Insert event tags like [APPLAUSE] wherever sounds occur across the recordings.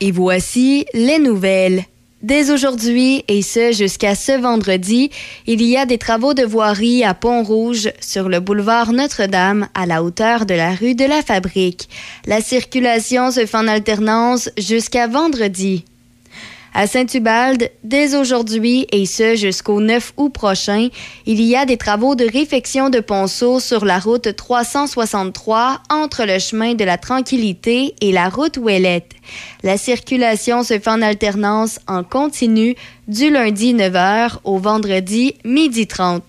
Et voici les nouvelles. Dès aujourd'hui, et ce jusqu'à ce vendredi, il y a des travaux de voirie à Pont-Rouge sur le boulevard Notre-Dame à la hauteur de la rue de la Fabrique. La circulation se fait en alternance jusqu'à vendredi. À Saint-Ubalde, dès aujourd'hui et ce jusqu'au 9 août prochain, il y a des travaux de réfection de ponceau sur la route 363 entre le chemin de la Tranquillité et la route Ouellette. La circulation se fait en alternance en continu du lundi 9h au vendredi midi 30.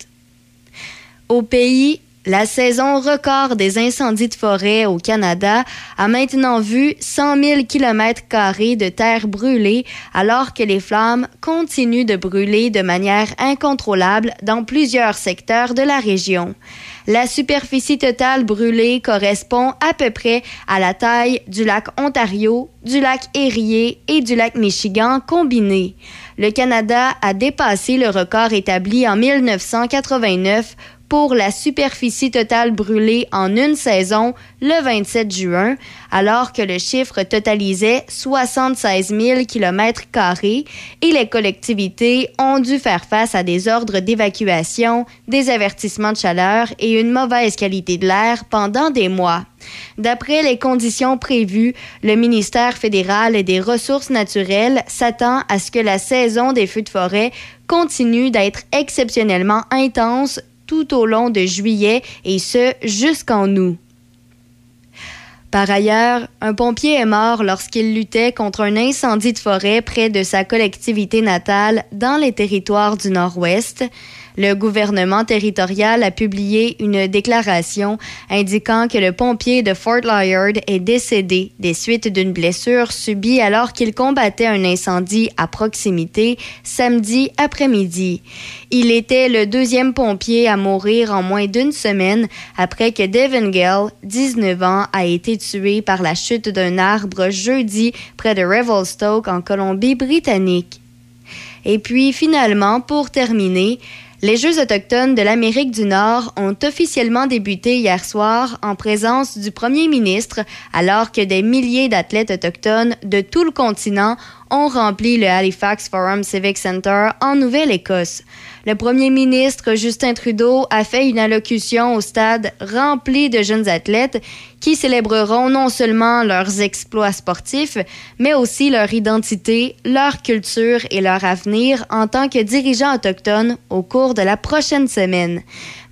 Au pays, la saison record des incendies de forêt au Canada a maintenant vu 100 000 km de terre brûlée alors que les flammes continuent de brûler de manière incontrôlable dans plusieurs secteurs de la région. La superficie totale brûlée correspond à peu près à la taille du lac Ontario, du lac Erie et du lac Michigan combinés. Le Canada a dépassé le record établi en 1989 pour la superficie totale brûlée en une saison le 27 juin, alors que le chiffre totalisait 76 000 km et les collectivités ont dû faire face à des ordres d'évacuation, des avertissements de chaleur et une mauvaise qualité de l'air pendant des mois. D'après les conditions prévues, le ministère fédéral des Ressources naturelles s'attend à ce que la saison des feux de forêt continue d'être exceptionnellement intense tout au long de juillet et ce jusqu'en août. Par ailleurs, un pompier est mort lorsqu'il luttait contre un incendie de forêt près de sa collectivité natale dans les territoires du Nord-Ouest. Le gouvernement territorial a publié une déclaration indiquant que le pompier de Fort Lyard est décédé des suites d'une blessure subie alors qu'il combattait un incendie à proximité samedi après-midi. Il était le deuxième pompier à mourir en moins d'une semaine après que Devin Gale, 19 ans, a été tué par la chute d'un arbre jeudi près de Revelstoke en Colombie-Britannique. Et puis finalement, pour terminer, les Jeux autochtones de l'Amérique du Nord ont officiellement débuté hier soir en présence du premier ministre, alors que des milliers d'athlètes autochtones de tout le continent ont rempli le Halifax Forum Civic Center en Nouvelle-Écosse. Le premier ministre Justin Trudeau a fait une allocution au stade rempli de jeunes athlètes qui célébreront non seulement leurs exploits sportifs, mais aussi leur identité, leur culture et leur avenir en tant que dirigeants autochtones au cours de la prochaine semaine.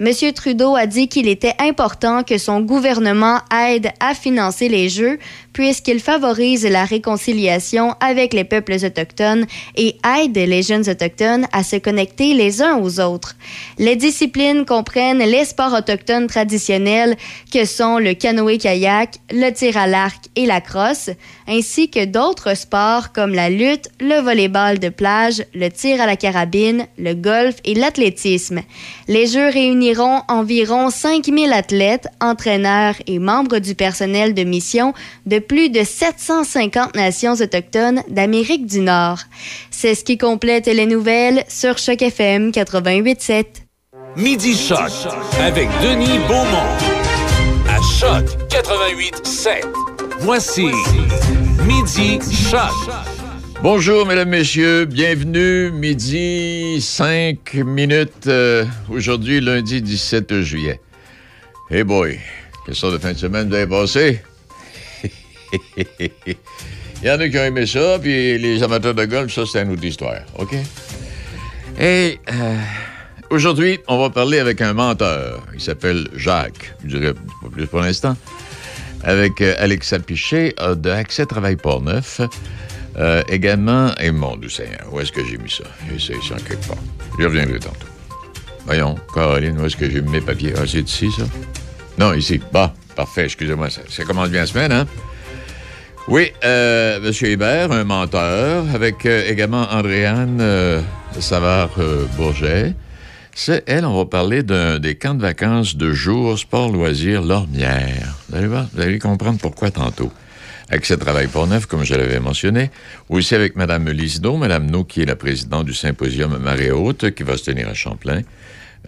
M. Trudeau a dit qu'il était important que son gouvernement aide à financer les Jeux puisqu'il favorise la réconciliation avec les peuples autochtones et aide les jeunes autochtones à se connecter les uns aux autres. Les disciplines comprennent les sports autochtones traditionnels que sont le canoë-kayak, le tir à l'arc et la crosse, ainsi que d'autres sports comme la lutte, le volleyball de plage, le tir à la carabine, le golf et l'athlétisme. Les Jeux réuniront environ 5000 athlètes, entraîneurs et membres du personnel de mission de plus de 750 nations autochtones d'Amérique du Nord. C'est ce qui complète les nouvelles sur Choc FM 88.7. Midi Choc avec Denis Beaumont. À Choc 88.7. Voici Midi Choc. Bonjour, mesdames, messieurs. Bienvenue. Midi, 5 minutes. euh, Aujourd'hui, lundi 17 juillet. Hey boy, quelle sorte de fin de semaine vous avez passé? [LAUGHS] Il y en a qui ont aimé ça, puis les amateurs de golf, ça, c'est une autre histoire. OK? Et euh, aujourd'hui, on va parler avec un menteur. Il s'appelle Jacques. Je dirais pas plus pour l'instant. Avec euh, Alexa Pichet euh, de Accès Travail Port-Neuf. Euh, également, et mon Dieu Seigneur, où est-ce que j'ai mis ça? C'est ici en quelque part. Je reviendrai tantôt. Voyons, Caroline, où est-ce que j'ai mis mes papiers? Ah, c'est ici, ça? Non, ici. Bah, parfait, excusez-moi, ça, ça commence bien la semaine, hein? Oui, euh, M. Hébert, un menteur, avec euh, également Andréane euh, Savard-Bourget. C'est elle, on va parler des camps de vacances de jour, sport, loisirs, Lormière. Vous allez voir, vous allez comprendre pourquoi tantôt. Accès Travail pour neuf, comme je l'avais mentionné. Aussi avec Mme Lisno, Mme No, qui est la présidente du symposium Marée Haute, qui va se tenir à Champlain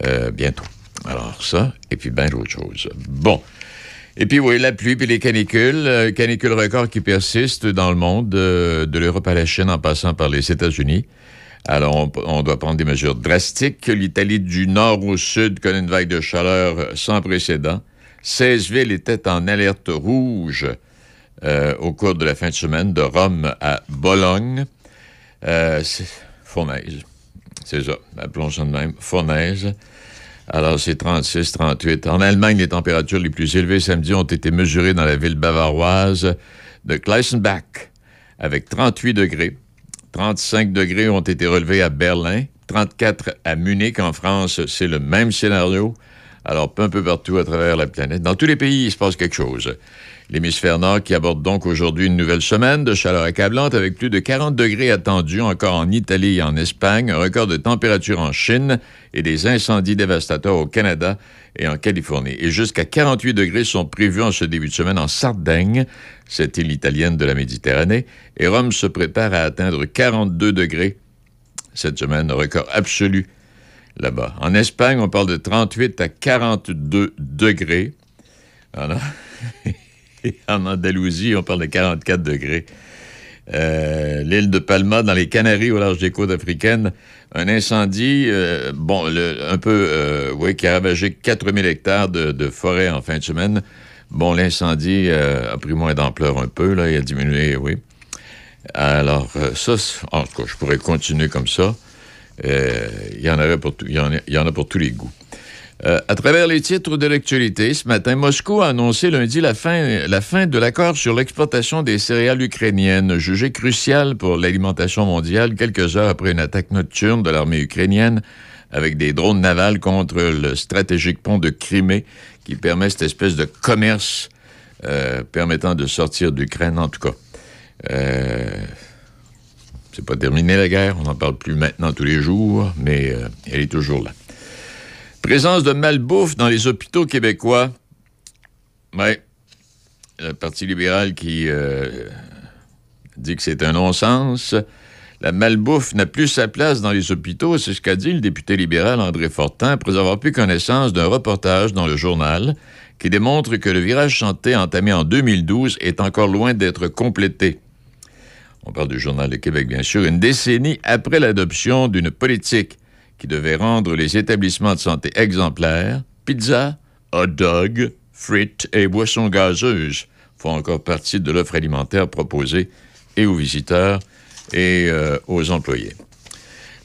euh, bientôt. Alors ça, et puis bien d'autres choses. Bon. Et puis oui, la pluie puis les canicules, euh, canicules records qui persistent dans le monde, euh, de l'Europe à la Chine en passant par les États-Unis. Alors, on, on, doit prendre des mesures drastiques. L'Italie du nord au sud connaît une vague de chaleur sans précédent. 16 villes étaient en alerte rouge euh, au cours de la fin de semaine, de Rome à Bologne. Euh, fournaise. C'est ça, appelons ça de même. Fournaise. Alors, c'est 36, 38. En Allemagne, les températures les plus élevées samedi ont été mesurées dans la ville bavaroise de Kleisenbach, avec 38 degrés. 35 degrés ont été relevés à Berlin, 34 à Munich en France, c'est le même scénario. Alors, un peu partout à travers la planète. Dans tous les pays, il se passe quelque chose. L'hémisphère nord qui aborde donc aujourd'hui une nouvelle semaine de chaleur accablante avec plus de 40 degrés attendus encore en Italie et en Espagne, un record de température en Chine et des incendies dévastateurs au Canada et en Californie. Et jusqu'à 48 degrés sont prévus en ce début de semaine en Sardaigne, cette île italienne de la Méditerranée, et Rome se prépare à atteindre 42 degrés cette semaine, record absolu là-bas. En Espagne, on parle de 38 à 42 degrés. [LAUGHS] [LAUGHS] En Andalousie, on parle de 44 degrés. Euh, L'île de Palma, dans les Canaries, au large des côtes africaines, un incendie, euh, bon, un peu, euh, oui, qui a ravagé 4000 hectares de, forêt en fin de semaine. Bon, l'incendie a pris moins d'ampleur un peu, là, il a diminué, oui. Alors, ça, en tout cas, je pourrais continuer comme ça. Il y il y en a pour tous les goûts. Euh, à travers les titres de l'actualité, ce matin, Moscou a annoncé lundi la fin, de l'accord sur l'exportation des céréales ukrainiennes, jugé crucial pour l'alimentation mondiale quelques heures après une attaque nocturne de l'armée ukrainienne avec des drones navals contre le stratégique pont de Crimée qui permet cette espèce de commerce euh, permettant de sortir d'Ukraine, en tout cas. Euh, c'est pas terminé la guerre, on n'en parle plus maintenant tous les jours, mais elle est toujours là. Présence de malbouffe dans les hôpitaux québécois. Oui. Le Parti libéral qui euh, dit que c'est un non-sens. La malbouffe n'a plus sa place dans les hôpitaux, c'est ce qu'a dit le député libéral André Fortin après avoir pris connaissance d'un reportage dans le journal qui démontre que le virage santé entamé en 2012 est encore loin d'être complété. On parle du Journal de Québec, bien sûr, une décennie après l'adoption d'une politique qui devait rendre les établissements de santé exemplaires, pizza, hot dog, frites et boissons gazeuses font encore partie de l'offre alimentaire proposée et aux visiteurs et euh, aux employés.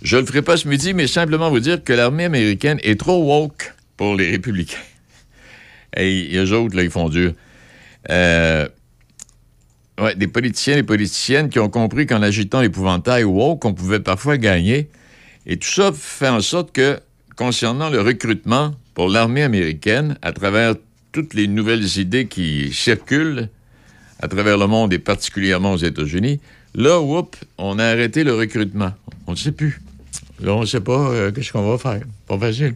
Je ne le ferai pas ce midi, mais simplement vous dire que l'armée américaine est trop woke pour les républicains. [LAUGHS] Et eux autres, là, ils font dur. Euh, ouais, des politiciens et politiciennes qui ont compris qu'en agitant l'épouvantail woke, on pouvait parfois gagner. Et tout ça fait en sorte que, concernant le recrutement pour l'armée américaine, à travers toutes les nouvelles idées qui circulent à travers le monde et particulièrement aux États-Unis, là, whoop, on a arrêté le recrutement. On ne sait plus. Là, on ne sait pas euh, qu'est-ce qu'on va faire. Pas facile.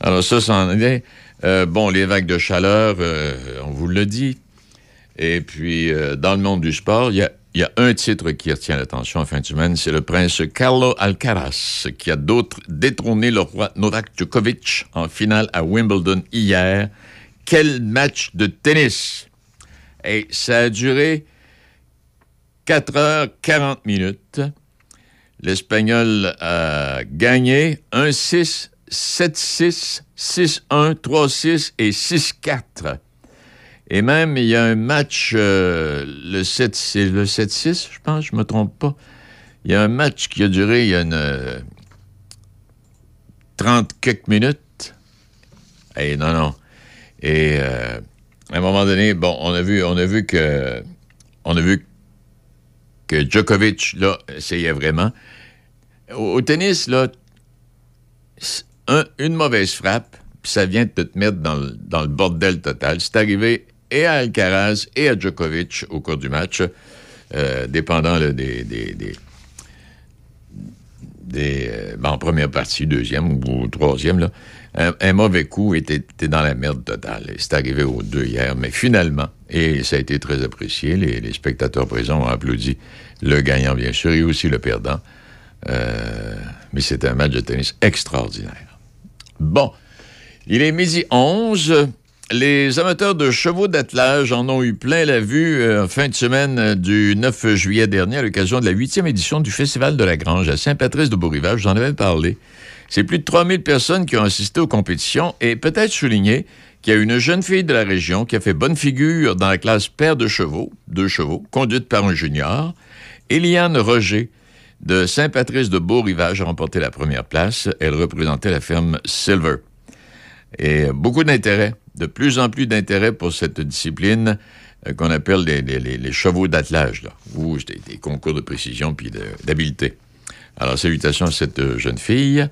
Alors ça, c'en est. Euh, bon, les vagues de chaleur, euh, on vous l'a dit. Et puis, dans le monde du sport, il y a il y a un titre qui retient l'attention en fin de semaine, c'est le prince Carlo Alcaraz, qui a détrôné le roi Novak Djokovic en finale à Wimbledon hier. Quel match de tennis! Et ça a duré 4 heures 40 minutes. L'Espagnol a gagné 1-6, 7-6, 6-1, 3-6 et 6-4. Et même, il y a un match, euh, le 7, c'est le 7-6, je pense, je ne me trompe pas. Il y a un match qui a duré il y a une, euh, 30 quelques minutes. Et non, non. Et euh, à un moment donné, bon, on a vu, on a vu que on a vu que Djokovic, là, essayait vraiment. Au, tennis, là, un, une mauvaise frappe, puis ça vient de te mettre dans dans le bordel total. C'est arrivé et à Alcaraz et à Djokovic au cours du match, euh, dépendant des, des, euh, ben, en première partie, deuxième ou troisième, là, un, mauvais coup était, dans la merde totale. C'est arrivé aux deux hier, mais finalement, et ça a été très apprécié, les, les spectateurs présents ont applaudi le gagnant, bien sûr, et aussi le perdant. Euh, mais c'était un match de tennis extraordinaire. Bon, il est midi 11. Les amateurs de chevaux d'attelage en ont eu plein la vue euh, fin de semaine euh, du 9 juillet dernier à l'occasion de la huitième édition du Festival de la Grange à Saint-Patrice-de-Beaurivage. J'en avais parlé. C'est plus de 3000 personnes qui ont assisté aux compétitions et peut-être souligner qu'il y a une jeune fille de la région qui a fait bonne figure dans la classe paire de chevaux, deux chevaux, conduite par un junior. Eliane Roger de Saint-Patrice-de-Beaurivage a remporté la première place. Elle représentait la ferme Silver. Et beaucoup d'intérêt, de plus en plus d'intérêt pour cette discipline euh, qu'on appelle les, chevaux d'attelage, ou des, concours de précision puis d'habileté. Alors, salutations à cette euh, jeune fille.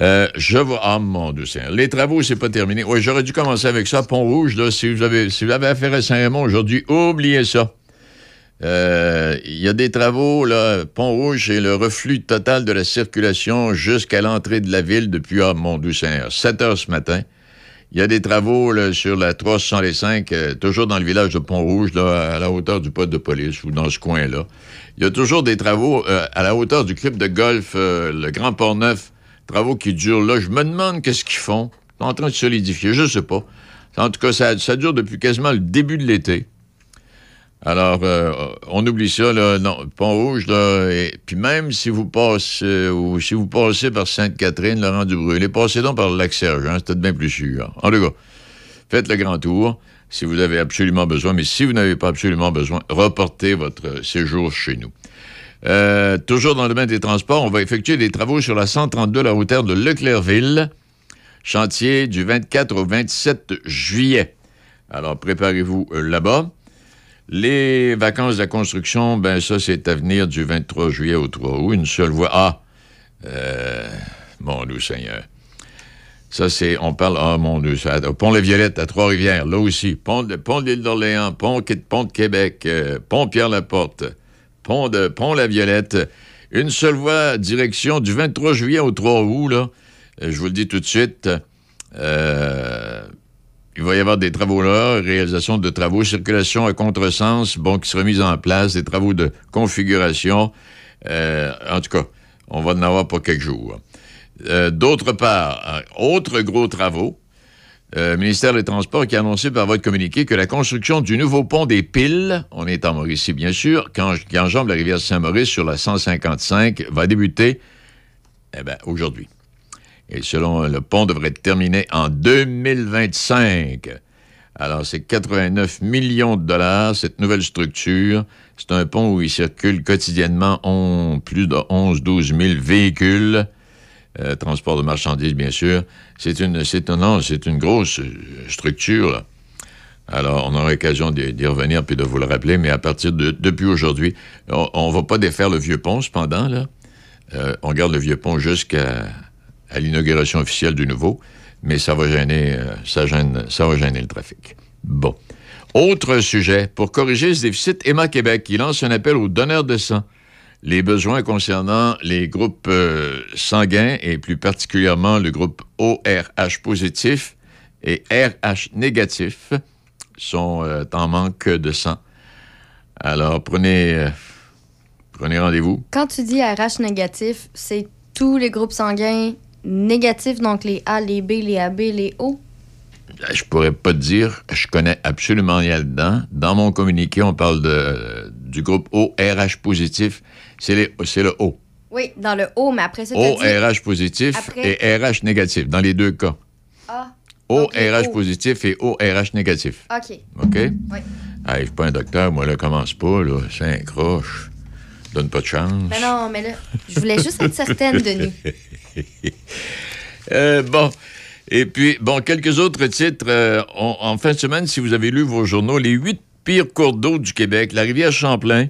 Euh, je vois. Ah, mon Dieu. Les travaux, c'est pas terminé. Oui, j'aurais dû commencer avec ça. Pont-Rouge, là, si vous avez, si vous avez affaire à Saint-Raymond aujourd'hui, oubliez ça. Il y a des travaux, là. Pont-Rouge, c'est le reflux total de la circulation jusqu'à l'entrée de la ville depuis, ah, mon Dieu Seigneur, 7 heures ce matin. Il y a des travaux sur la 365, euh, toujours dans le village de Pont-Rouge, là, à la hauteur du poste de police ou dans ce coin-là. Il y a toujours des travaux euh, à la hauteur du club de golf, euh, le Grand Port-Neuf, travaux qui durent là. Je me demande qu'est-ce qu'ils font. Ils sont en train de solidifier, je sais pas. En tout cas, ça, ça dure depuis quasiment le début de l'été. Alors, euh, on oublie ça, là, non, Pont-Rouge, là, puis même si vous passez, euh, ou si vous passez par Sainte-Catherine, Laurent du Brûlé, passez donc par le Lac-Sergent, c'est peut-être bien plus sûr. En tout cas, faites le grand tour si vous avez absolument besoin, mais si vous n'avez pas absolument besoin, reportez votre séjour chez nous. Euh, toujours dans le domaine des transports, on va effectuer des travaux sur la 132, la routière de Leclercville, chantier du 24 au 27 juillet. Alors, préparez-vous là-bas. Les vacances de construction, ben ça, c'est à venir du 23 juillet au 3 août. Une seule voie. Ah, euh, mon Dieu Seigneur. Ça, c'est, on parle, ah, mon Dieu, ça, Pont-la-Violette à Trois-Rivières, là aussi. Pont de, pont de l'île d'Orléans, pont, pont de Québec, euh, pont Pierre-Laporte, pont de Pont-la-Violette. Une seule voie, direction du 23 juillet au 3 août, là. Euh, je vous le dis tout de suite. Euh, il va y avoir des travaux là, réalisation de travaux, circulation à contresens, bon, qui sera mise en place, des travaux de configuration. Euh, en tout cas, on va en avoir pour quelques jours. Euh, D'autre part, euh, autres gros travaux, euh, ministère des Transports qui a annoncé par votre communiqué que la construction du nouveau pont des Piles, on est en Mauricie bien sûr, qui enjambe la rivière Saint-Maurice sur la 155, va débuter eh ben, aujourd'hui. Et selon le pont devrait être terminé en 2025. Alors, c'est 89 millions de dollars, cette nouvelle structure. C'est un pont où il circule quotidiennement plus de 11-12 000 véhicules. Euh, transport de marchandises, bien sûr. C'est une, c'est c'est une grosse euh, structure. là. Alors, on aura l'occasion d'y revenir puis de vous le rappeler, mais à partir de depuis aujourd'hui, on ne va pas défaire le vieux pont, cependant, là. Euh, on garde le vieux pont jusqu'à à l'inauguration officielle du nouveau, mais ça va gêner, euh, ça gêne, ça va gêner le trafic. Bon. Autre sujet, pour corriger ce déficit, Emma Québec, qui lance un appel aux donneurs de sang. Les besoins concernant les groupes euh, sanguins et plus particulièrement le groupe ORH positif et RH négatif sont euh, en manque de sang. Alors prenez, prenez rendez-vous. Quand tu dis RH négatif, c'est tous les groupes sanguins négatifs, donc les A, les B, les AB, les O? Je pourrais pas te dire, je connais absolument rien là-dedans. Dans mon communiqué, on parle de, du groupe ORH positif. C'est le O. Oui, dans le O, mais après ça, t'as dit ORH positif Après- et RH négatif, dans les deux cas. A. ORH O. positif et ORH négatif. OK. OK? Oui. Ah, je suis pas un docteur, moi, là, commence pas, là. C'est un croche. Donne pas de chance. Ben non, mais là, je voulais juste être certaine de nous. [LAUGHS] Euh, bon. Et puis, bon, quelques autres titres. Euh, on- en fin de semaine, si vous avez lu vos journaux, les huit pires cours d'eau du Québec, la rivière Champlain,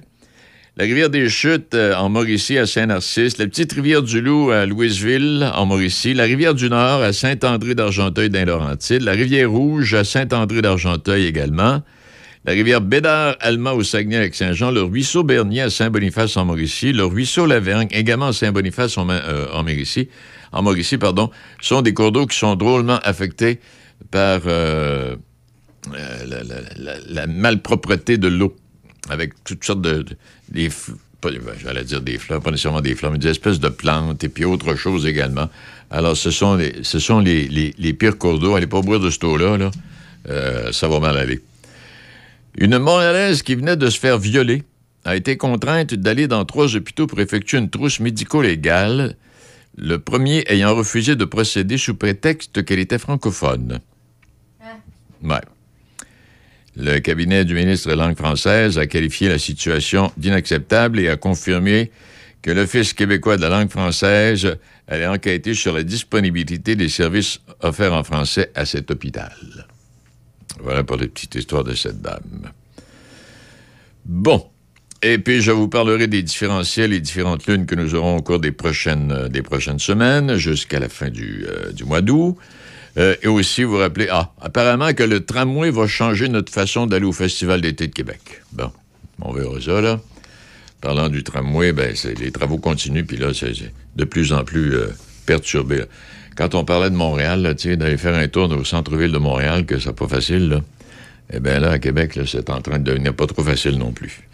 la rivière des Chutes euh, en Mauricie à Saint-Narcisse, la petite rivière du Loup à Louisville en Mauricie, la rivière du Nord à Saint-André d'Argenteuil Laurentides, la rivière Rouge à Saint-André d'Argenteuil également, la rivière Bédard, Alma au Saguenay-Lac-Saint-Jean, le ruisseau Bernier à Saint-Boniface en Mauricie, le ruisseau Lavergne également à Saint-Boniface en, euh, en Mauricie, en Mauricie, pardon, sont des cours d'eau qui sont drôlement affectés par euh, euh, la, malpropreté de l'eau, avec toutes sortes de... de- des ben, J'allais dire des fleurs, pas nécessairement des fleurs, mais des espèces de plantes et puis autre chose également. Alors, ce sont les, ce sont les, les- pires cours d'eau. Allez pas boire de cette eau-là, là. Ça va mal aller. Une Montréalaise qui venait de se faire violer a été contrainte d'aller dans trois hôpitaux pour effectuer une trousse médico-légale, le premier ayant refusé de procéder sous prétexte qu'elle était francophone. Ouais. Le cabinet du ministre de langue française a qualifié la situation d'inacceptable et a confirmé que l'Office québécois de la langue française allait enquêter sur la disponibilité des services offerts en français à cet hôpital. Voilà pour les petites histoires de cette dame. Bon. Et puis, je vous parlerai des différentiels et différentes lunes que nous aurons au cours des prochaines, euh, des prochaines semaines jusqu'à la fin du, euh, du mois d'août. Euh, et aussi, vous rappelez, ah, apparemment que le tramway va changer notre façon d'aller au Festival d'été de Québec. Bon, on verra ça, là. Parlant du tramway, ben, les travaux continuent, puis là, c'est de plus en plus perturbé. Quand on parlait de Montréal, tu d'aller faire un tour au centre-ville de Montréal, que c'est pas facile, là, eh bien là, à Québec, c'est en train de devenir pas trop facile non plus.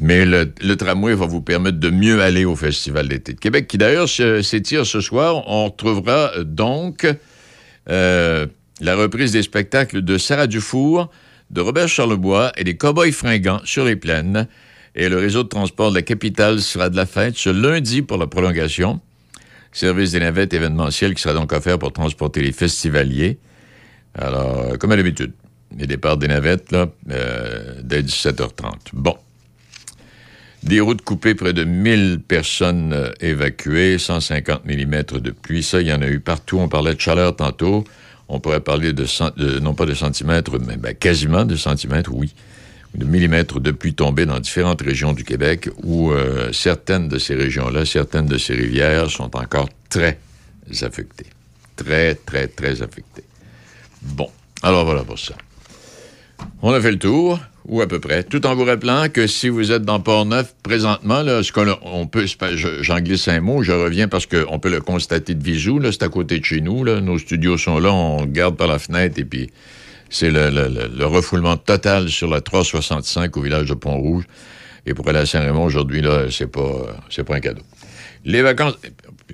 Mais le, tramway va vous permettre de mieux aller au Festival d'été de Québec, qui d'ailleurs s'étire ce soir. On retrouvera euh, donc euh, la reprise des spectacles de Sarah Dufour, de Robert Charlebois et des Cowboys fringants sur les plaines. Et le réseau de transport de la capitale sera de la fête ce lundi pour la prolongation. Service des navettes événementielles qui sera donc offert pour transporter les festivaliers. Alors, euh, comme à l'habitude, les départs des navettes, là, euh, dès 17h30. Bon. Des routes coupées, près de 1000 personnes euh, évacuées, 150 mm de pluie. Ça, il y en a eu partout. On parlait de chaleur tantôt. On pourrait parler de, cent- non pas de centimètres, mais ben, quasiment de centimètres, oui, de millimètres de pluie tombée dans différentes régions du Québec où euh, certaines de ces régions-là, certaines de ces rivières sont encore très affectées. Très, très, très affectées. Bon, alors voilà pour ça. On a fait le tour, ou à peu près, tout en vous rappelant que si vous êtes dans Port-Neuf présentement, là, ce on peut, j'en glisse un mot, je reviens parce qu'on peut le constater de visu, c'est à côté de chez nous, nos studios sont là, on regarde par la fenêtre et puis c'est le, le- le- le refoulement total sur la 365 au village de Pont-Rouge. Et pour aller à Saint-Raymond aujourd'hui, là, c'est pas, euh, pas un cadeau. Les vacances,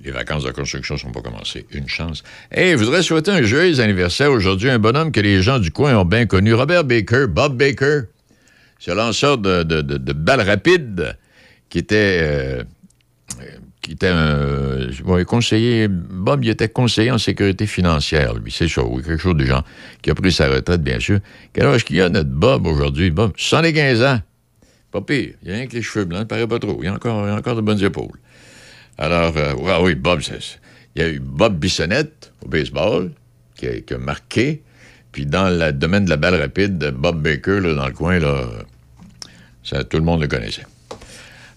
les vacances de construction sont pas commencées. Une chance. Et je voudrais souhaiter un joyeux anniversaire aujourd'hui à un bonhomme que les gens du coin ont bien connu, Robert Baker, Bob Baker. Un lanceur de, balles rapides qui était, euh, qui était un conseiller. Bob, il était conseiller en sécurité financière, lui. C'est ça, oui, quelque chose de genre. Qui a pris sa retraite, bien sûr. Quel âge qu'il a, notre Bob, aujourd'hui? Bob, 75 ans. Pas pire. Il y a rien que les cheveux blancs, il paraît pas trop. Il y a encore, y a encore de bonnes épaules. Alors, euh, ah oui, Bob, il y a eu Bob Bissonnette au baseball, qui a, marqué. Puis dans le domaine de la balle rapide, Bob Baker, là, dans le coin, là, tout le monde le connaissait.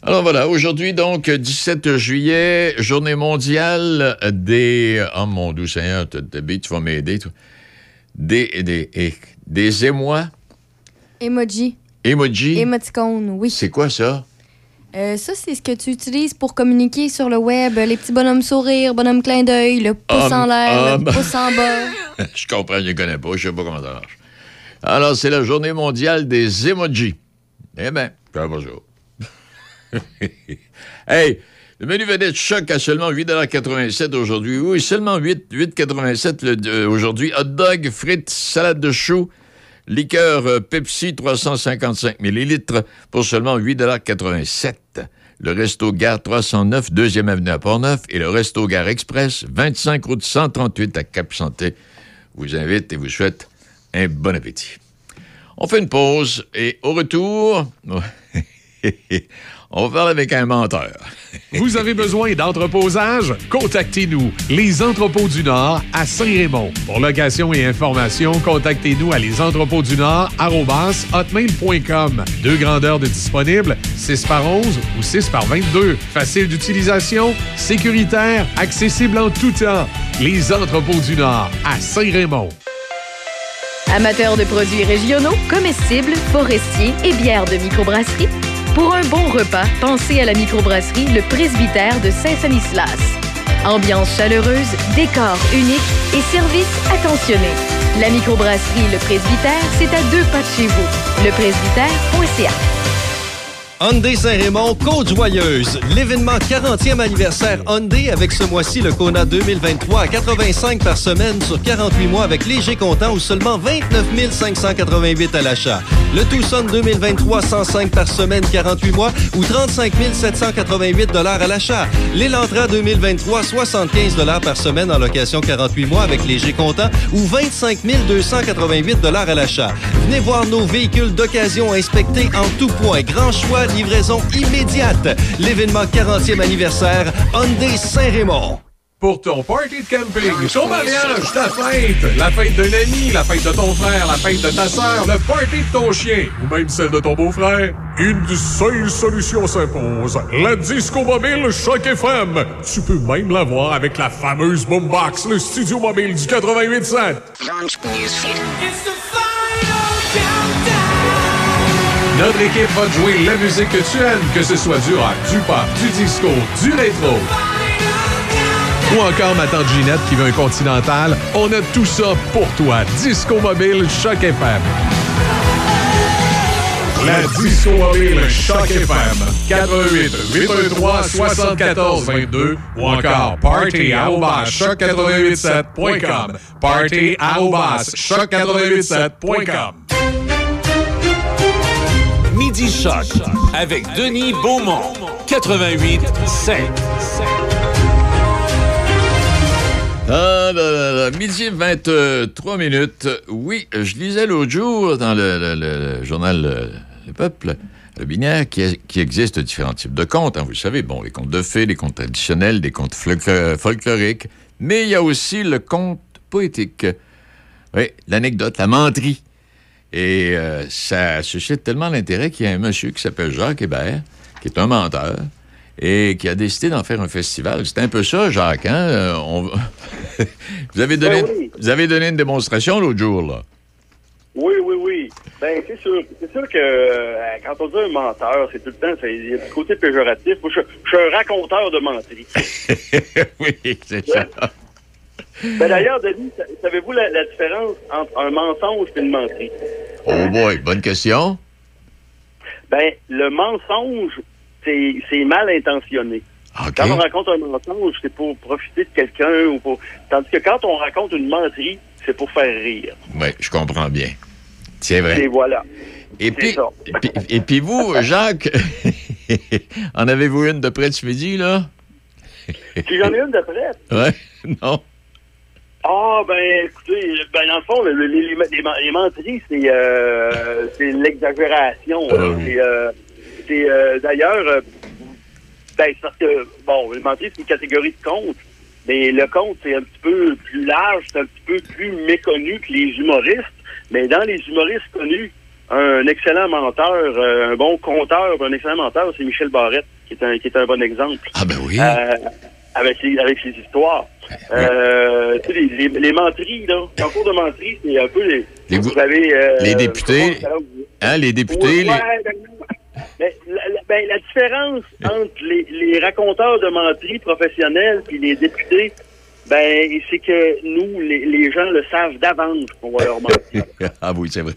Alors voilà, aujourd'hui, donc, 17 juillet, journée mondiale des... Oh mon doux Seigneur, tu vas m'aider, toi. Des, des, eh, des émois, Emoji. emojis. Émoticône, oui. C'est quoi ça? Euh, ça, c'est ce que tu utilises pour communiquer sur le web. Les petits bonhommes sourires, bonhomme clin d'œil, le pouce en l'air, le pouce en bas. [LAUGHS] je comprends, je ne connais pas, je sais pas comment ça marche. Alors, c'est la journée mondiale des emojis. Eh bien, bonjour. [LAUGHS] hey, le menu vedette choc à seulement 8,87 aujourd'hui. Oui, seulement 8, 8,87 le- euh, aujourd'hui. Hot dog, frites, salade de choux, liqueur euh, Pepsi 355 millilitres pour seulement 8,87 Le Resto Gare 309, 2e Avenue à Portneuf et le Resto Gare Express, 25 route 138 à Cap-Santé, vous invite et vous souhaite un bon appétit. On fait une pause et au retour, [LAUGHS] on va parler avec un menteur. [LAUGHS] Vous avez besoin d'entreposage? Contactez-nous, Les Entrepôts du Nord à Saint-Raymond. Pour location et information, contactez-nous à lesentrepôtsdunord@hotmail.com. Deux grandeurs de disponibles, 6 par 11 ou 6 par 22. Facile d'utilisation, sécuritaire, accessible en tout temps. Les Entrepôts du Nord à Saint-Raymond. Amateurs de produits régionaux, comestibles, forestiers et bières de microbrasserie, pour un bon repas, pensez à la microbrasserie Le Presbytère de Saint-Sanislas. Ambiance chaleureuse, décor unique et service attentionné. La microbrasserie Le Presbytère, c'est à deux pas de chez vous. Lepresbytère.ca. Hyundai Saint-Raymond, Côte-Joyeuse. L'événement 40e anniversaire Hyundai avec ce mois-ci le Kona 2023 à 85 par semaine sur 48 mois avec léger comptant ou seulement 29 588 à l'achat. Le Tucson 2023 105 par semaine 48 mois ou 35 788 dollars à l'achat. L'Elantra 2023 75 dollars par semaine en location 48 mois avec léger comptant ou 25 288 dollars à l'achat. Venez voir nos véhicules d'occasion inspectés en tout point. Grand choix livraison immédiate. L'événement 40e anniversaire Hyundai Saint-Raymond. Pour ton party de camping, ton mariage, ta fête, la fête d'un ami, la fête de ton frère, la fête de ta sœur, le party de ton chien ou même celle de ton beau-frère, une seule solution s'impose. La Disco Mobile Choc FM. Tu peux même l'avoir avec la fameuse boombox, le studio mobile du 88.7. Notre équipe va te jouer la musique que tu aimes, que ce soit du rock, du pop, du disco, du rétro. Ou encore ma tante Ginette qui veut un continental. On a tout ça pour toi. Disco Mobile Choc FM. La Disco Mobile Choc FM. 88 823 74 22 ou encore party choc887.com. Party choc887.com. Midi avec Denis Beaumont. 88 5. Ah, là, là, là, midi 23 minutes. Oui, je lisais l'autre jour dans le, le- journal euh, Le Peuple, le binaire, qui, existe différents types de contes. hein, vous le savez, bon, les contes de fées, les contes traditionnels, des contes folkloriques. Mais il y a aussi le conte poétique. Oui, l'anecdote, la menterie. Et euh, ça suscite tellement d'intérêt qu'il y a un monsieur qui s'appelle Jacques Hébert, qui est un menteur, et qui a décidé d'en faire un festival. C'est un peu ça, Jacques, hein? Euh, on [LAUGHS] vous, avez donné, Ben oui. vous avez donné une démonstration l'autre jour, là. Oui, oui, oui. Ben, c'est sûr. C'est sûr que euh, quand on dit un menteur, c'est tout le temps, il y a du côté péjoratif. Moi, je, je suis un raconteur de menterie. [LAUGHS] oui, c'est ça. Ben, d'ailleurs, Denis, sa- savez-vous la, la différence entre un mensonge et une menterie? Oh boy, bonne question. Ben, le mensonge, c'est mal intentionné. Quand on raconte un mensonge, c'est pour profiter de quelqu'un ou pour. Tandis que quand on raconte une menterie, c'est pour faire rire. Oui, je comprends bien. C'est Et vrai. voilà. Et puis, ça. et puis, et puis vous, [LAUGHS] Jacques, [LAUGHS] en avez-vous une de près de ce midi, là? Si j'en ai une de prête. Ouais? [LAUGHS] Non? Ah, ben, écoutez, ben, dans le fond, le- le- les, les, menteries, c'est euh, c'est l'exagération. Ah oui. C'est, euh, c'est, euh, d'ailleurs, ben, c'est parce que, bon, les menteries, c'est une catégorie de contes, mais le conte, c'est un petit peu plus large, c'est un petit peu plus méconnu que les humoristes, mais dans les humoristes connus, un excellent menteur, un bon conteur, un excellent menteur, c'est Michel Barrette, qui est un, qui est un bon exemple. Ah ben oui. Avec ses, avec ses histoires. Euh, sais, les, les, les menteries, là. En cours de menterie, c'est un peu les. Les gou- vous avez. euh, les députés, Hein, les députés, Ouais, ben, la, ben, différence entre les, les raconteurs de menterie professionnels et les députés, ben, c'est que nous, les, les gens le savent d'avance qu'on va leur mentir. [LAUGHS] ah oui, c'est vrai.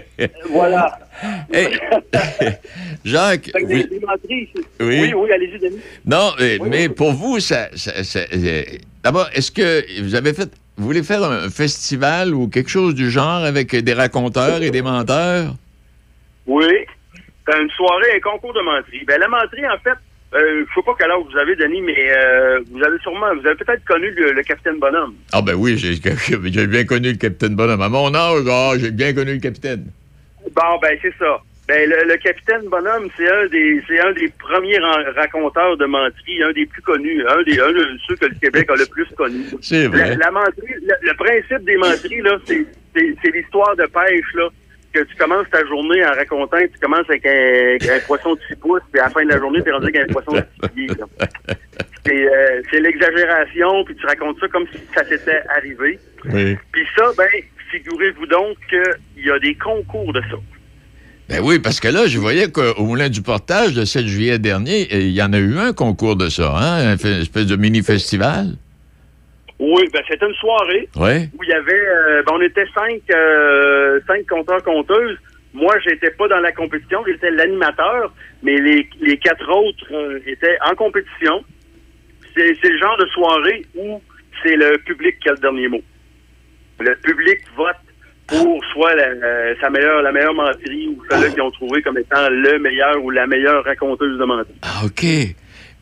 [LAUGHS] voilà. [LAUGHS] Hey, [LAUGHS] Jacques, menteries, Oui. oui, oui, allez-y, Denis. non, Oui, mais oui. pour vous, ça, ça- ça- euh, d'abord, est-ce que vous avez fait, vous voulez faire un festival ou quelque chose du genre avec des raconteurs et des menteurs? Oui. C'est une soirée, un concours de menterie. Ben, la menterie, en fait, euh, je sais pas quel âge vous avez, Denis, mais euh, vous avez sûrement, vous avez peut-être connu le, le capitaine Bonhomme. Ah ben oui, [LAUGHS] j'ai bien connu le capitaine Bonhomme. À mon âge, ah, j'ai bien connu le capitaine. Bon, ben, c'est ça. Ben, le, le capitaine Bonhomme, c'est un des, c'est un des premiers raconteurs de menterie, un des plus connus, un des, un de ceux que le Québec a le plus connu. [LAUGHS] C'est vrai. La, la menterie, le, le principe des menteries, là, c'est l'histoire de pêche, là, que tu commences ta journée en racontant, que tu commences avec un, un poisson de 6 pouces, puis à la fin de la journée, tu es rendu avec un poisson de 6 pieds, euh, c'est l'exagération, puis tu racontes ça comme si ça s'était arrivé. Oui. Puis ça, ben, figurez-vous donc qu'il y a des concours de ça. Ben oui, parce que là, je voyais qu'au Moulin du Portage, le 7 juillet dernier, il y en a eu un concours de ça, hein? Un fe- espèce de mini-festival. Oui, ben c'était une soirée où il y avait, euh, ben, on était cinq, euh, cinq compteurs compteuses. Moi, j'étais pas dans la compétition, j'étais l'animateur, mais les, les quatre autres euh, étaient en compétition. C'est c'est le genre de soirée où c'est le public qui a le dernier mot. Le public vote pour soit la, euh, sa meilleure, la meilleure menterie ou celle-là qu'ils ont trouvé comme étant le meilleur ou la meilleure raconteuse de menterie. Ah, OK.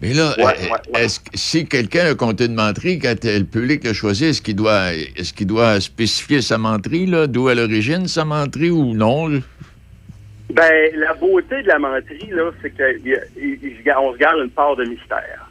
Mais là, Ouais, euh, ouais, ouais. est-ce que si quelqu'un a compté une menterie, quand le public l'a choisi, est-ce qu'il doit, est-ce qu'il doit spécifier sa menterie, d'où à l'origine sa menterie ou non? Ben, la beauté de la menterie, là, c'est qu'on se garde une part de mystère.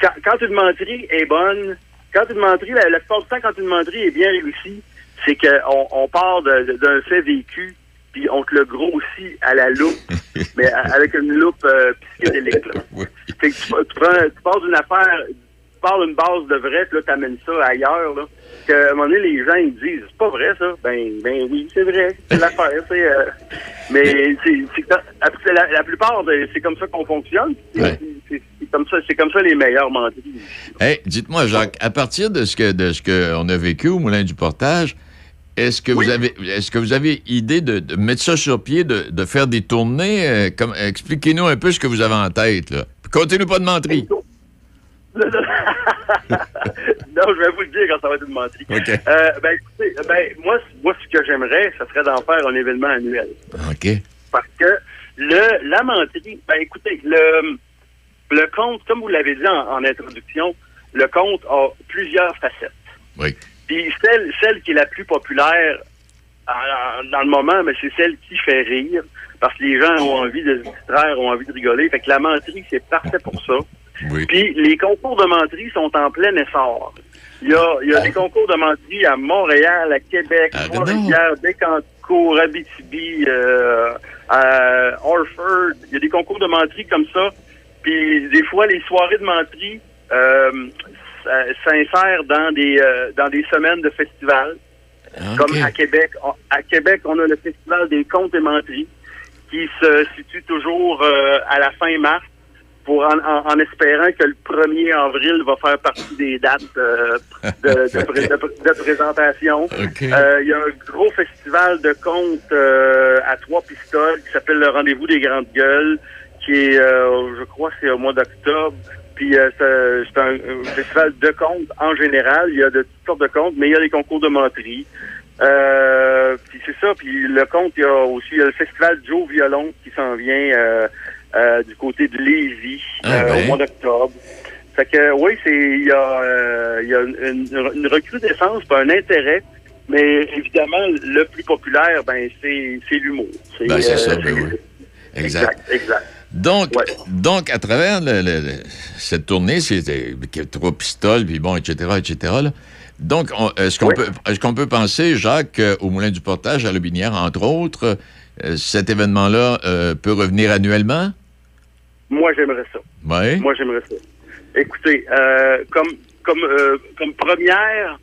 quand, quand une menterie est bonne, quand une menterie, la, la plupart du temps, quand une menterie est bien réussie, c'est qu'on on part d'un fait vécu, puis on te le grossit à la loupe, [LAUGHS] mais avec une loupe euh, psychédélique. là. [LAUGHS] Oui. Fait que tu, tu prends, tu pars d'une affaire, tu pars d'une base de vrai, puis là, t'amènes ça ailleurs, là. Que, à un moment donné, les gens, ils disent, c'est pas vrai, ça. Ben, ben oui, c'est vrai, c'est l'affaire, c'est, euh, mais c'est, la, la plupart, de- c'est comme ça qu'on fonctionne. C'est, Ouais. c'est- c'est comme ça, c'est comme ça les meilleurs menteries. Hey, dites-moi, Jacques, à partir de ce que de ce qu'on a vécu au Moulin du Portage, est-ce que Oui. vous avez est-ce que vous avez idée de, de mettre ça sur pied, de, de faire des tournées? euh, comme, expliquez-nous un peu ce que vous avez en tête. Là. Comptez-nous pas de menterie. [LAUGHS] non, je vais vous le dire quand ça va être une menterie. OK. Euh, ben, écoutez, ben, moi, moi, ce que j'aimerais, ce serait d'en faire un événement annuel. OK. Parce que le, la menterie, ben, écoutez, le, le conte, comme vous l'avez dit en, en introduction, le conte a plusieurs facettes. Oui. Puis celle, celle qui est la plus populaire dans le moment, mais c'est celle qui fait rire. Parce que les gens ont envie de se distraire, ont envie de rigoler. Fait que la menterie, c'est parfait pour ça. Oui. Puis les concours de menterie sont en plein essor. Il y a, il y a des concours de menterie à Montréal, à Québec, Ah, Trois-Rivières, Bécancour, Abitibi, euh, à Orford. Il y a des concours de menterie comme ça. Puis des fois, les soirées de menterie euh, ça- s'insèrent dans des euh, dans des semaines de festivals. OK. Comme à Québec. On- À Québec, on a le Festival des contes et menteries qui se situe toujours euh, à la fin mars pour en, en- en espérant que le 1er avril va faire partie des dates euh, de, de [LAUGHS] pré- de- de présentation. Euh, Il y a un gros festival de contes euh, à trois pistoles qui s'appelle le Rendez-vous des Grandes Gueules, qui est, euh, je crois, c'est au mois d'octobre. Puis euh, c'est un, un festival de contes en général. Il y a de toutes sortes de contes, mais il y a des concours de menterie. Euh, puis c'est ça. Puis le conte, il y a aussi il y a le festival Joe Violon qui s'en vient euh, euh, du côté de Lévis Ah euh, ben. au mois d'octobre. Fait que oui, c'est il y a, euh, il y a une, une, recrudescence, un intérêt. Mais évidemment, le plus populaire, ben c'est c'est l'humour. Ben, c'est euh, ça, ben oui. Exact. Exact, exact. Donc, Ouais. donc, à travers le- le- le- cette tournée, c'était trois pistoles, puis bon, etc., etc., là. Donc, on- est-ce qu'on Oui. peut, est-ce qu'on peut penser, Jacques, euh, au Moulin du Portage, à Lobinière, entre autres, euh, cet événement-là euh, peut revenir annuellement? Moi, j'aimerais ça. Oui. Moi, j'aimerais ça. Écoutez, euh, comme comme euh, comme première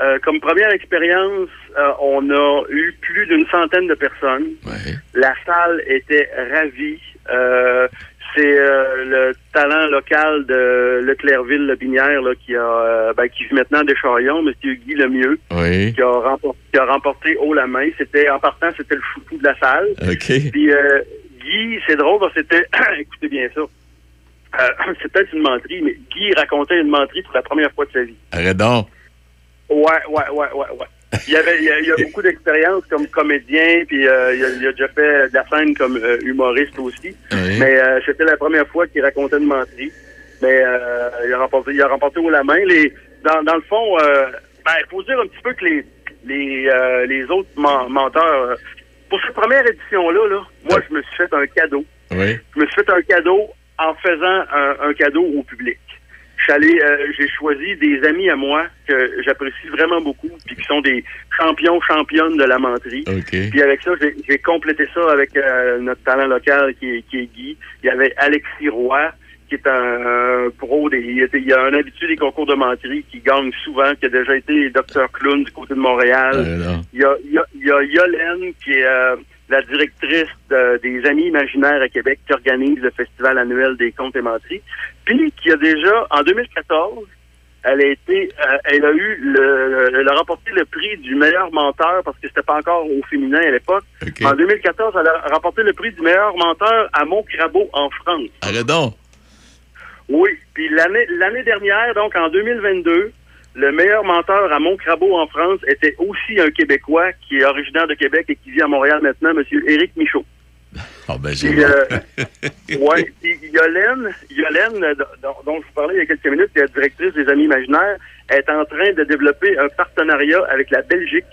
euh, comme première expérience, euh, on a eu plus d'une centaine de personnes. Oui. La salle était ravie. Euh, c'est euh, le talent local de Leclerville, le Binière, là, qui a euh, ben, qui vit maintenant des Charions, Monsieur Guy Lemieux, qui a remporté, qui a remporté haut la main. C'était en partant, c'était le chouchou de la salle. OK. Puis euh, Guy, c'est drôle c'était, [COUGHS] écoutez bien ça, euh, [COUGHS] c'est peut-être une menterie, mais Guy racontait une menterie pour la première fois de sa vie. Arrête donc. Ouais, ouais, ouais, ouais, ouais. Il y avait, il y a, il a beaucoup d'expérience comme comédien, puis euh, il, a, il a déjà fait de la scène comme euh, humoriste aussi. Oui. Mais euh, c'était la première fois qu'il racontait une menterie. Mais euh, il a remporté, il a remporté haut la main. Les, dans, dans le fond, euh, ben, il faut dire un petit peu que les les, euh, les autres men- menteurs, pour cette première édition-là, là, moi, je me suis fait un cadeau. Oui. Je me suis fait un cadeau en faisant un, un cadeau au public. Allé, euh, j'ai choisi des amis à moi que j'apprécie vraiment beaucoup, puis qui sont des champions, championnes de la menterie. OK. Puis avec ça, j'ai- complété ça avec euh, notre talent local qui est, qui est Guy. Il y avait Alexis Roy, qui est un, un pro, des, il, y a un habitué des concours de menterie qui gagne souvent, qui a déjà été docteur clown du côté de Montréal. Euh. Il y a, il y a, il y a Yolène, qui est euh, la directrice de- des Amis imaginaires à Québec, qui organise le festival annuel des contes et menteries. Puis, qui a déjà, en 2014, elle a été, euh, elle a eu le, elle a remporté le prix du meilleur menteur parce que c'était pas encore au féminin à l'époque. OK. En 2014, elle a remporté le prix du meilleur menteur à Montcrabeau en France. Arrête donc. Oui, puis l'année l'année dernière, donc en 2022, le meilleur menteur à Montcrabeau en France était aussi un Québécois qui est originaire de Québec et qui vit à Montréal maintenant, Monsieur Éric Michaud. Ah, ben, Puis, euh, ouais, puis Yolène, Yolène, dont, dont je vous parlais il y a quelques minutes, qui est la directrice des Amis Imaginaires, est en train de développer un partenariat avec la Belgique.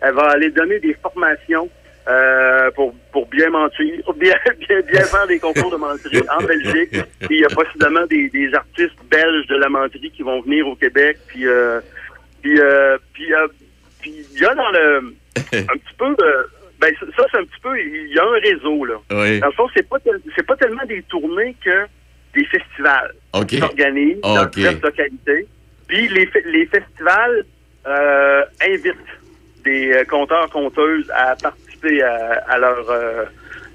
Elle va aller donner des formations euh, pour, pour bien mentir, [LAUGHS] bien, bien, bien faire des concours de menterie en Belgique. Puis il y a possiblement des, des artistes belges de la menterie qui vont venir au Québec. Puis, euh, puis, euh, puis, il y a dans le [LAUGHS] un petit peu ben ça c'est un petit peu il y a un réseau là. Oui. Dans le fond, c'est pas tel- pas tellement des tournées que des festivals OK. qui s'organisent dans OK. diverses localités. Puis les, les festivals invitent des euh, conteurs, conteuses à à, leur euh,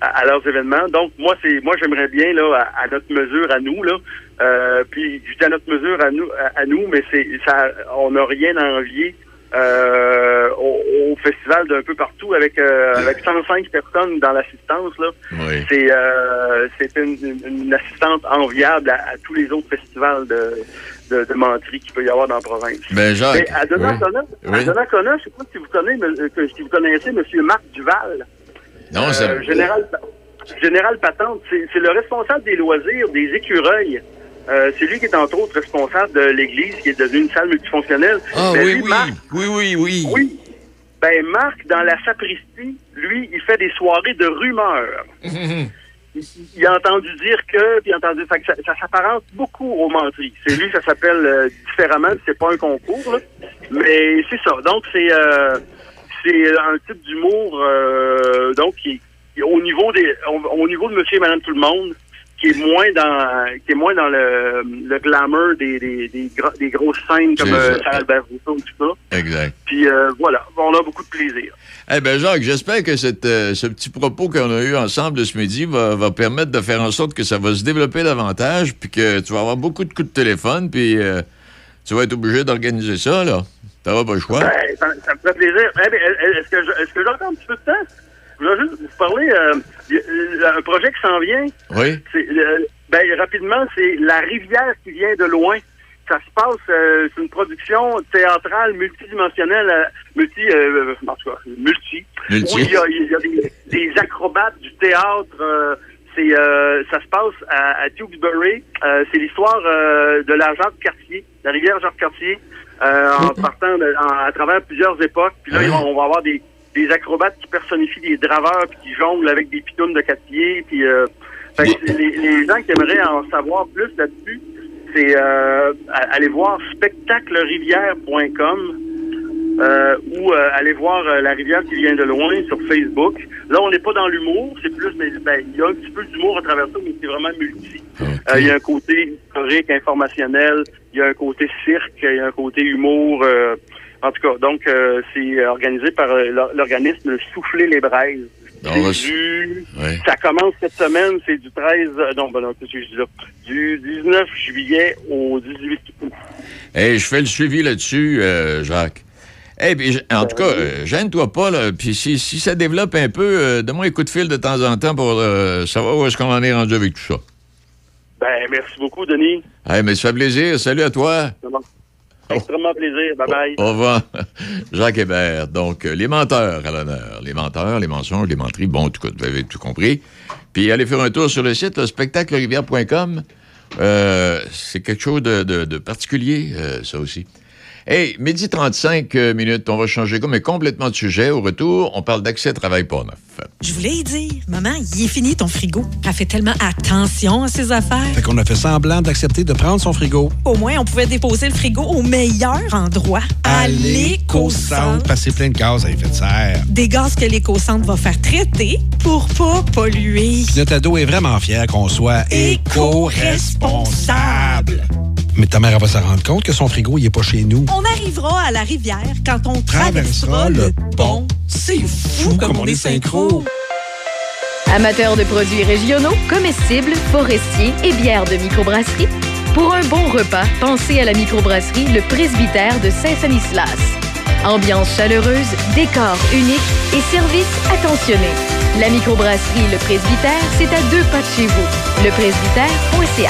à, leurs événements. Donc moi c'est moi j'aimerais bien là à, notre mesure à nous là. Euh, puis je à notre mesure à nous à nous, mais c'est ça on n'a rien à envier euh, au, au festival d'un peu partout avec euh, avec 105 personnes dans l'assistance là. Oui. C'est euh, c'est une, une- une assistante enviable à, à tous les autres festivals de, de, de menterie qu'il peut y avoir dans la province. Ben, Jacques. Mais à Donnacona, Oui. à Donnacona, je ne sais pas si vous connaissez, euh, que- si vous connaissez M. Marc Duval. Non, ça. Euh, général, général Patente, c'est le responsable des loisirs des écureuils. Euh, c'est lui qui est entre autres responsable de l'église qui est devenue une salle multifonctionnelle. Ah, Ben, oui, lui, oui. Marc, Oui, oui, oui. oui. Ben, Marc, dans la sacristie, lui, il fait des soirées de rumeurs. [LAUGHS] il, il a entendu dire que, puis il a entendu, ça, ça s'apparente beaucoup aux menteries. C'est lui, ça s'appelle euh, différemment, c'est pas un concours, là. Mais c'est ça. Donc, c'est, euh, c'est un type d'humour, euh, donc, qui, au niveau des, au, au niveau de monsieur et madame tout le monde, qui est moins dans, qui est moins dans le, le glamour des, des, des, gros- des grosses scènes comme euh. Charles Albert Rousseau, tout ça. Exact. Puis euh, voilà, on a beaucoup de plaisir. Eh bien, Jacques, j'espère que cette, euh, ce petit propos qu'on a eu ensemble ce midi va, va permettre de faire en sorte que ça va se développer davantage, puis que tu vas avoir beaucoup de coups de téléphone, puis euh, tu vas être obligé d'organiser ça, là. T'auras pas le choix. Ben, ça, ça me fait plaisir. Eh bien, est-ce que je- est-ce que j'ai encore un petit peu de temps? Je voulais juste vous parler euh, y a- un projet qui s'en vient. Oui? Euh, ben rapidement, c'est La rivière qui vient de loin. Ça se passe, euh, c'est une production théâtrale multidimensionnelle, euh, multi, euh, en tout cas, multi. Multi. Où il y a, il y a des, des acrobates du théâtre. euh, c'est, euh, ça se passe à, à Tewksbury. Euh, c'est l'histoire euh, de la Jacques-Cartier, la rivière Jacques-Cartier, euh, en partant de- en- à travers plusieurs époques. Puis là, vont- on va avoir des, des acrobates qui personnifient des draveurs puis qui jonglent avec des pitounes de quatre pieds. Puis, euh, fait que les, les gens qui aimeraient en savoir plus là-dessus, c'est euh, aller voir spectaclerivière.com euh, ou euh, aller voir euh, La rivière qui vient de loin sur Facebook. Là, on n'est pas dans l'humour, c'est plus, mais ben, il y a un petit peu d'humour à travers ça, mais c'est vraiment multi. Euh, Il y a un côté historique, informationnel, il y a un côté cirque, il y a un côté humour. En tout cas, donc euh, c'est organisé par euh, l'or- l'organisme Souffler les braises. On du- Ouais. Ça commence cette semaine, c'est du 13, euh, non, ben non, que je dis là? Du 19 juillet au 18 août. Hey, je fais le suivi là-dessus, euh, Jacques. Eh puis, j- en tout cas, euh, gêne-toi pas, là. Puis si, si ça développe un peu, euh, donne-moi un coup de fil de temps en temps pour savoir où est-ce qu'on en est rendu avec tout ça. Ben, merci beaucoup, Denis. Hey, mais ça fait plaisir. Salut à toi. Vraiment. Extrêmement plaisir. Bye bye. Au revoir. [LAUGHS] Jacques Hébert. Donc, euh, les menteurs à l'honneur. Les menteurs, les mensonges, les menteries. Bon, en tout cas, vous avez tout compris. Puis, allez faire un tour sur le site, le spectaclerivière.com. Euh, c'est quelque chose de, de- de particulier, euh, ça aussi. Hey, midi 35 euh, minutes, on va changer comme mais complètement de sujet. Au retour, on parle d'accès travail pour neuf. Je voulais y dire, maman, il est fini ton frigo. Elle fait tellement attention à ses affaires. Fait qu'on a fait semblant d'accepter de prendre son frigo. Au moins, on pouvait déposer le frigo au meilleur endroit, à l'éco-centre. Passer plein de gaz à effet de serre. Des gaz que l'éco-centre va faire traiter pour pas polluer. Puis notre ado est vraiment fier qu'on soit Éco-responsable. Mais ta mère elle va se rendre compte que son frigo, il est pas chez nous. On arrivera à la rivière quand on Traversera traversera le le pont. C'est fou comme on est synchro. Amateurs de produits régionaux, comestibles, forestiers et bières de microbrasserie, pour un bon repas, pensez à la microbrasserie Le Presbytère de Saint-Sanislas. Ambiance chaleureuse, décor unique et service attentionné. La microbrasserie Le Presbytère, c'est à deux pas de chez vous. Lepresbytère.ca.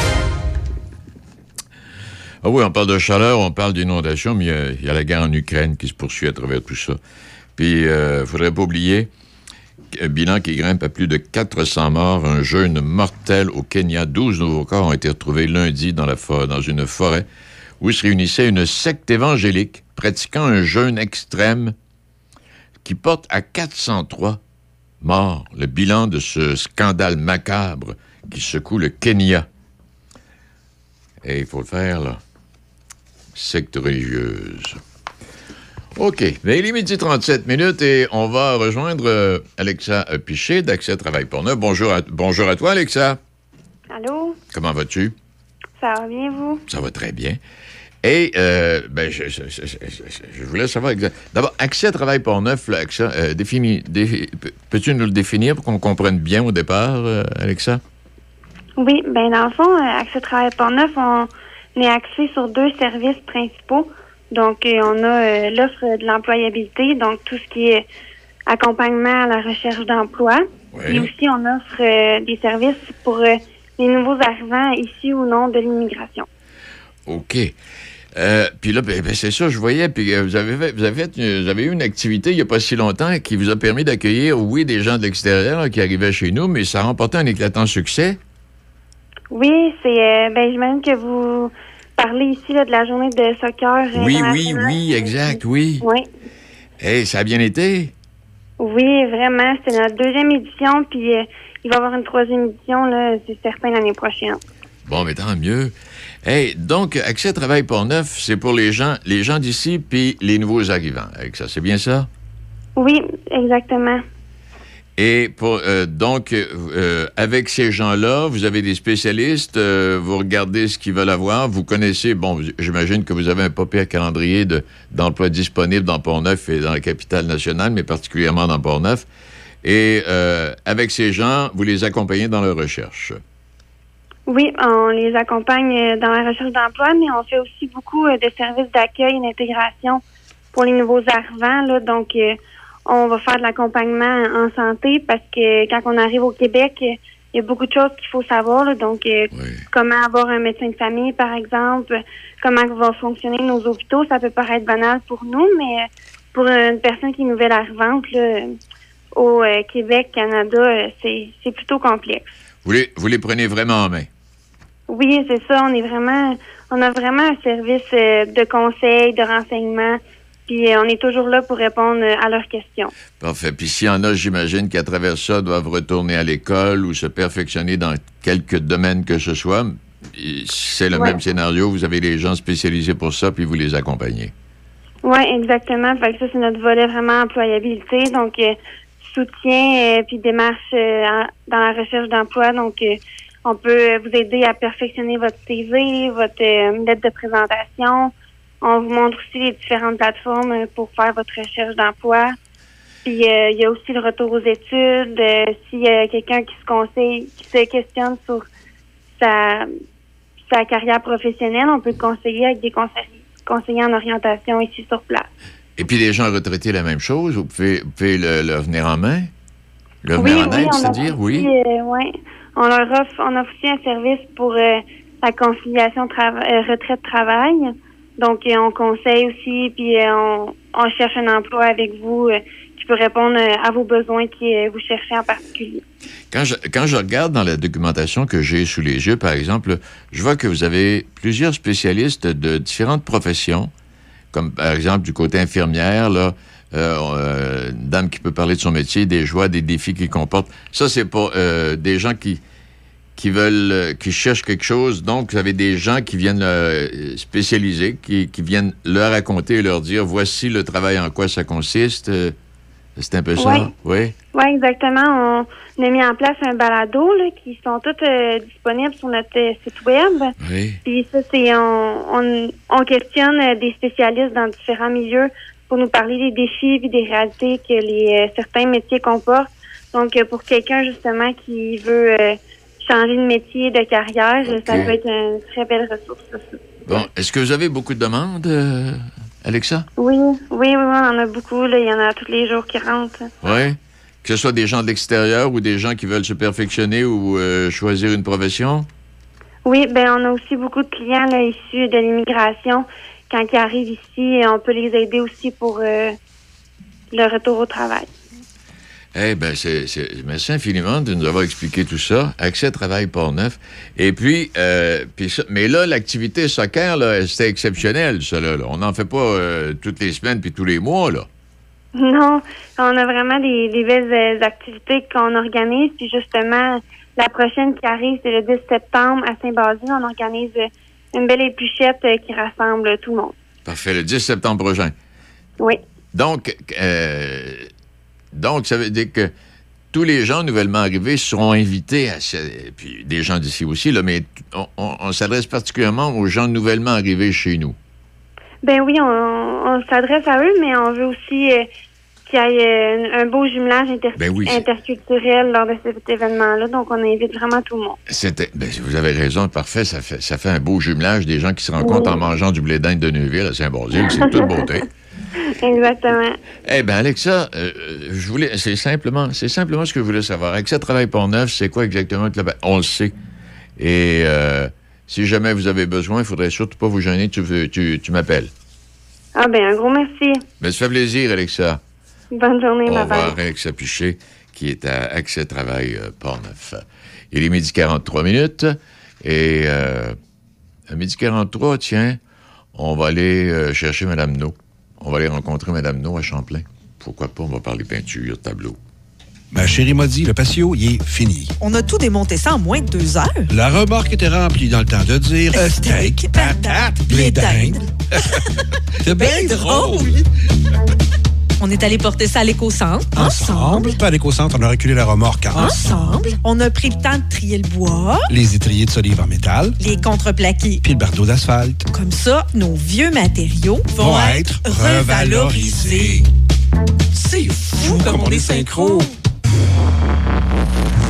Ah oui, on parle de chaleur, on parle d'inondation, mais il y a- il y, a la guerre en Ukraine qui se poursuit à travers tout ça. Puis, il ne faudrait pas oublier un bilan qui grimpe à plus de 400 morts, un jeûne mortel au Kenya. 12 nouveaux corps ont été retrouvés lundi dans, la dans une forêt où se réunissait une secte évangélique pratiquant un jeûne extrême qui porte à 403 morts. Le bilan de ce scandale macabre qui secoue le Kenya. Et il faut le faire, là. Secte religieuse. OK. Mais il est midi 37 minutes et on va rejoindre euh, Alexa Piché d'Accès Travail pour Neuf. Bonjour à, bonjour à toi, Alexa. Allô? Comment vas-tu? Ça va bien, vous? Ça va très bien. Et, euh, ben, je, je- je- je- je voulais savoir D'abord, accès Travail pour neuf, là, Alexa, euh, défini- dé- peux- peux-tu nous le définir pour qu'on comprenne bien au départ, euh, Alexa? Oui, ben dans le fond, Accès Travail Port-Neuf, on est axé sur deux services principaux. Donc, euh, on a euh, l'offre de l'employabilité, donc tout ce qui est accompagnement à la recherche d'emploi. Et aussi, on offre euh, des services pour les nouveaux arrivants ici ou non de l'immigration. OK. Euh, puis là, ben, ben, c'est ça, je voyais. Puis euh, vous avez fait, vous avez fait, une- vous avez eu une activité il n'y a pas si longtemps qui vous a permis d'accueillir, oui, des gens de l'extérieur qui arrivaient chez nous, mais ça a remporté un éclatant succès. Oui, c'est euh, ben j'imagine que vous parlez ici là, de la journée de soccer. euh, Oui, oui, oui, exact, oui. Oui. Hey, ça a bien été? Oui, vraiment. C'était notre deuxième édition, puis euh, il va y avoir une troisième édition, là, c'est certain, l'année prochaine. Bon, mais tant mieux. Hey, donc, accès travail pour neuf, c'est pour les gens, les gens d'ici puis les nouveaux arrivants. Avec ça, c'est bien ça? Oui, exactement. Et pour, euh, donc, euh, avec ces gens-là, vous avez des spécialistes, euh, vous regardez ce qu'ils veulent avoir, vous connaissez, bon, j'imagine que vous avez un pas pire calendrier de- d'emplois disponibles dans Port-Neuf et dans la capitale nationale, mais particulièrement dans Port-Neuf. Et euh, avec ces gens, vous les accompagnez dans leur recherche. Oui, on les accompagne euh, dans la recherche d'emploi, mais on fait aussi beaucoup euh, de services d'accueil et d'intégration pour les nouveaux arrivants. Là, donc, euh, on va faire de l'accompagnement en santé parce que quand on arrive au Québec, il y a beaucoup de choses qu'il faut savoir. là. donc, euh, comment avoir un médecin de famille, par exemple, comment vont fonctionner nos hôpitaux. Ça peut paraître banal pour nous, mais euh, pour une personne qui est nouvelle arrivante là, au euh, Québec, Canada, c'est plutôt complexe. Vous les, vous les prenez vraiment en main? Oui, c'est ça. On est vraiment, on a vraiment un service de conseil, de renseignement, puis euh, on est toujours là pour répondre euh, à leurs questions. Parfait. Puis s'il y en a, j'imagine qu'à travers ça, doivent retourner à l'école ou se perfectionner dans quelque domaine que ce soit. C'est le Ouais. même scénario. Vous avez des gens spécialisés pour ça, puis vous les accompagnez. Oui, exactement. Fait que ça, c'est notre volet vraiment employabilité. Donc, euh, soutien euh, puis démarche euh, en- dans la recherche d'emploi. Donc, on peut vous aider à perfectionner votre CV, votre lettre de présentation. On vous montre aussi les différentes plateformes euh, pour faire votre recherche d'emploi. Puis, euh, il y a aussi le retour aux études. Euh, S'il y a quelqu'un qui se conseille, qui se questionne sur sa, sa carrière professionnelle, on peut le conseiller avec des conseillers, conseillers en orientation ici sur place. Et puis les gens retraités, la même chose. Vous pouvez, vous pouvez le, le venir en main? Le Oui, venir en oui, aide, c'est-à-dire, oui? euh, ouais. On leur offre, on offre aussi un service pour la conciliation trava- retraite-travail. Donc, on conseille aussi, puis euh, on, on cherche un emploi avec vous euh, qui peut répondre euh, à vos besoins qui euh, vous cherchez en particulier. Quand je, quand je regarde dans la documentation que j'ai sous les yeux, par exemple, je vois que vous avez plusieurs spécialistes de différentes professions, comme par exemple du côté infirmière, là, euh, une dame qui peut parler de son métier, des joies, des défis qu'il comporte. Ça, c'est euh, des gens qui, qui veulent, euh, qui cherchent quelque chose. Donc, vous avez des gens qui viennent euh, spécialiser, qui, qui viennent leur raconter et leur dire voici le travail en quoi ça consiste. Euh, c'est un peu ça? Oui. Oui, exactement. On a mis en place un balado là, qui sont toutes euh, disponibles sur notre euh, site web. Oui. Puis ça, c'est on, on, on questionne des spécialistes dans différents milieux pour nous parler des défis et des réalités que les certains métiers comportent. Donc, pour quelqu'un justement qui veut changer de métier, de carrière, ça peut être une très belle ressource. Bon, est-ce que vous avez beaucoup de demandes, euh, Alexa? Oui, oui, oui, oui, on en a beaucoup. Là, il y en a tous les jours qui rentrent. Oui. Que ce soit des gens de l'extérieur ou des gens qui veulent se perfectionner ou euh, choisir une profession? Oui, ben on a aussi beaucoup de clients là, issus de l'immigration. Quand ils arrivent ici, on peut les aider aussi pour euh, le retour au travail. Eh bien, c'est, merci infiniment de nous avoir expliqué tout ça. Accès Travail Port-Neuf. Et puis, euh, puis ça- mais là, l'activité soccer, là, c'était exceptionnel, ça, là. là. On n'en fait pas euh, toutes les semaines puis tous les mois, là. Non, on a vraiment des, des belles euh, activités qu'on organise. Puis justement, la prochaine qui arrive, c'est le 10 septembre à Saint-Basile. On organise une belle épluchette qui rassemble tout le monde. Parfait, le 10 septembre prochain. Oui. Donc, euh, donc, ça veut dire que tous les gens nouvellement arrivés seront invités à ce- puis des gens d'ici aussi, là, mais on, on- on s'adresse particulièrement aux gens nouvellement arrivés chez nous. Ben oui, on, on s'adresse à eux, mais on veut aussi euh, qu'il y ait euh, un beau jumelage inter- Ben oui, interculturel lors de cet événement-là. Donc, on invite vraiment tout le monde. Ben, vous avez raison, parfait. Ça fait, ça fait un beau jumelage des gens qui se rencontrent Oui. en mangeant du blé d'Inde de Neuville à Saint-Basile. C'est toute beauté. [LAUGHS] [LAUGHS] Exactement. Eh bien, Alexa, euh, je voulais, c'est simplement, c'est simplement ce que je voulais savoir. Alexa Travail Pont-Neuf, c'est quoi exactement que? On le sait. Et euh, si jamais vous avez besoin, il faudrait surtout pas vous gêner. Tu, veux- tu, tu m'appelles. Ah ben, un gros merci. Ben, ça fait plaisir, Alexa. Bonne journée, Au revoir. Alexa Piché, qui est à Accès Travail euh, Port-Neuf. Il est midi 43 minutes. Et euh, à midi 43, tiens, on va aller euh, chercher Mme No. On va aller rencontrer Mme No à Champlain. Pourquoi pas, on va parler peinture, tableau. Ma chérie m'a dit, le patio, il est fini. On a tout démonté ça en moins de deux heures. La remorque était remplie dans le temps de dire euh, steak, patate, blé d'Inde. [LAUGHS] C'est bien drôle. On est allé porter ça à l'éco-centre. Ensemble, pas à l'éco-centre, on a reculé la remorque Ensemble. On a pris le temps de trier le bois, Les étriers de solive en métal, les contreplaqués. puis le bardeau d'asphalte. Comme ça, nos vieux matériaux vont, Vont être revalorisés. revalorisés. C'est fou comme on est synchro.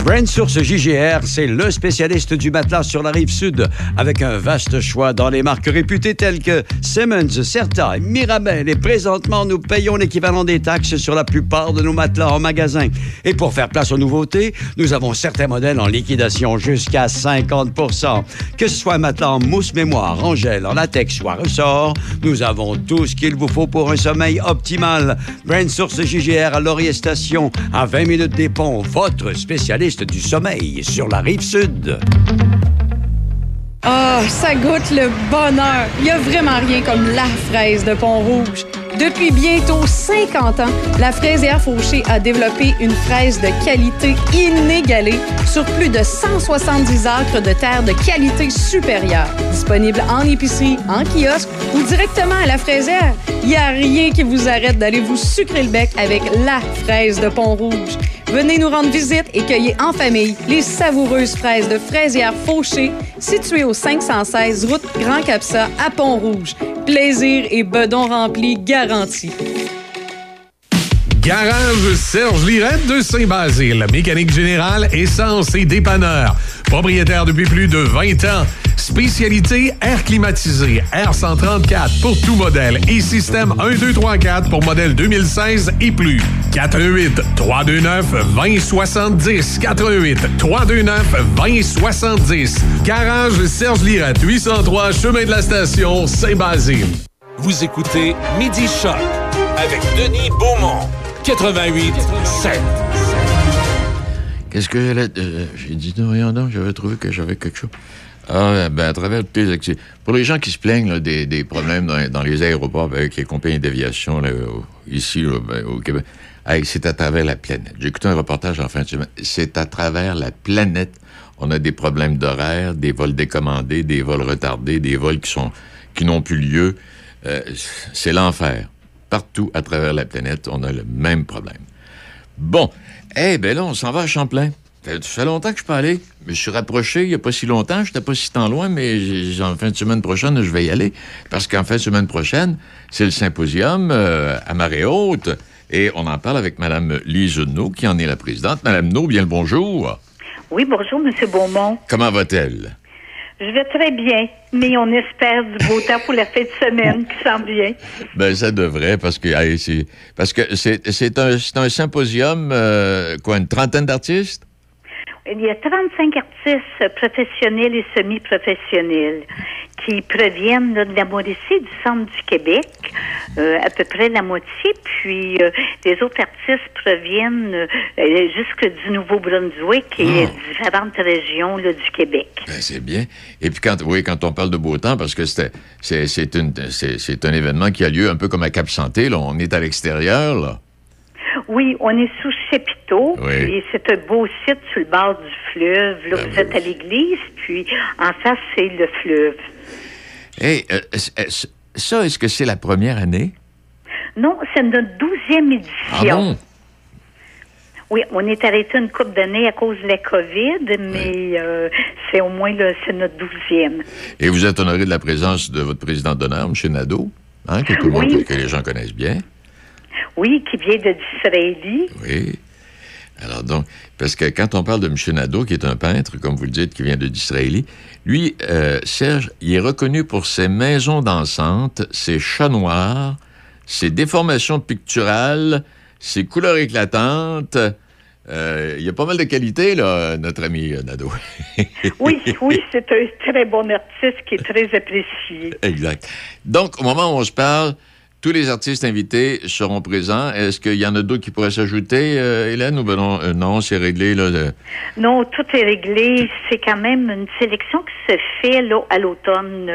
Brand Source JGR, c'est le spécialiste du matelas sur la rive sud, avec un vaste choix dans les marques réputées telles que Simmons, Certa, Mirabel. Et présentement, nous payons l'équivalent des taxes sur la plupart de nos matelas en magasin. Et pour faire place aux nouveautés, nous avons certains modèles en liquidation jusqu'à 50% Que ce soit matelas en mousse mémoire, en gel, en latex ou à ressort, nous avons tout ce qu'il vous faut pour un sommeil optimal. Brand Source JGR à Laurier Station, à 20 minutes des ponts, votre spécialiste du sommeil sur la rive sud. Ah, ça goûte le bonheur. Il n'y a vraiment rien comme la fraise de Pont-Rouge. Depuis bientôt 50 ans, la fraisière Fauché a développé une fraise de qualité inégalée sur plus de 170 acres de terre de qualité supérieure. Disponible en épicerie, en kiosque ou directement à la fraisière. Il n'y a rien qui vous arrête d'aller vous sucrer le bec avec la fraise de Pont-Rouge. Venez nous rendre visite et cueillez en famille les savoureuses fraises de fraisière Fauché, situées au 516 route Grand Capsa à Pont-Rouge. Plaisir et bedon rempli garantis. Garage Serge Lirette de Saint-Basile. Mécanique générale, essence et dépanneur. Propriétaire depuis plus de 20 ans. Spécialité air climatisé, R134 pour tout modèle et système 1, 2, 3, 4 pour modèle 2016 et plus. 88 329 2070 88 329 2070 Garage Serge Lirette 803 Chemin de la Station Saint-Basile. Vous écoutez Midi Choc avec Denis Beaumont. 88 7. Qu'est-ce que j'allais. euh, J'ai dit, non, voyons donc, j'avais trouvé que j'avais quelque chose. Ah, ben, à travers toutes les activités. Pour les gens qui se plaignent là, des, des problèmes dans, dans les aéroports avec les compagnies d'aviation ici, là, ben, au Québec, hey, c'est à travers la planète. J'ai écouté un reportage en fin de semaine. C'est à travers la planète. On a des problèmes d'horaire, des vols décommandés, des vols retardés, des vols qui sont qui n'ont plus lieu. Euh, c'est l'enfer. Partout à travers la planète, on a le même problème. Bon, eh ben là, on s'en va à Champlain. Ça ça fait longtemps que je pas allé. Je me suis rapproché il n'y a pas si longtemps. Je n'étais pas si tant loin, mais en fin de semaine prochaine, je vais y aller. Parce qu'en fin de semaine prochaine, c'est le symposium euh, à marée haute. Et on en parle avec Mme Lise No, qui en est la présidente. Mme No, bien le bonjour. Oui, bonjour, M. Beaumont. Comment va-t-elle? Je vais très bien, mais on espère du beau temps pour la fin de semaine qui s'en vient. Ben, ça devrait, parce que parce que c'est c'est un, c'est un symposium, euh, quoi, une trentaine d'artistes? Il y a 35 artistes professionnels et semi-professionnels qui proviennent là, de la Mauricie, du centre du Québec, euh, à peu près la moitié, puis euh, les autres artistes proviennent euh, jusque du Nouveau-Brunswick et différentes régions là, du Québec. Ben, c'est bien. Et puis, quand, oui, quand on parle de beau temps, parce que c'est c'est une- c'est- c'est un événement qui a lieu un peu comme à Cap Santé, là. On est à l'extérieur, là. Oui, on est sous chapiteau, Oui. puis c'est un beau site sur le bord du fleuve. Là, Ben vous êtes à l'église, puis en face, c'est le fleuve. Hey, euh, est-ce- ça, est-ce que c'est la première année? Non, c'est notre douzième édition. Ah bon? Oui, on est arrêté une couple d'années à cause de la COVID, mais euh, c'est au moins le, c'est notre douzième. Et vous êtes honoré de la présence de votre président d'honneur, M. Nadeau, hein, que, tout le monde- que les gens connaissent bien. Oui, qui vient de Disraeli. Oui. Alors donc, parce que quand on parle de M. Nadeau, qui est un peintre, comme vous le dites, qui vient de d'Israéli, lui, euh, Serge, il est reconnu pour ses maisons dansantes, ses chats noirs, ses déformations picturales, ses couleurs éclatantes. Euh, il y a pas mal de qualités, là, notre ami Nadeau. [LAUGHS] Oui, oui, c'est un très bon artiste qui est très apprécié. exact. Donc, au moment où on se parle, tous les artistes invités seront présents. Est-ce qu'il y en a d'autres qui pourraient s'ajouter, euh, Hélène, ou ben non, euh, non c'est réglé, là. de- Non, tout est réglé. C'est quand même une sélection qui se fait là, à l'automne.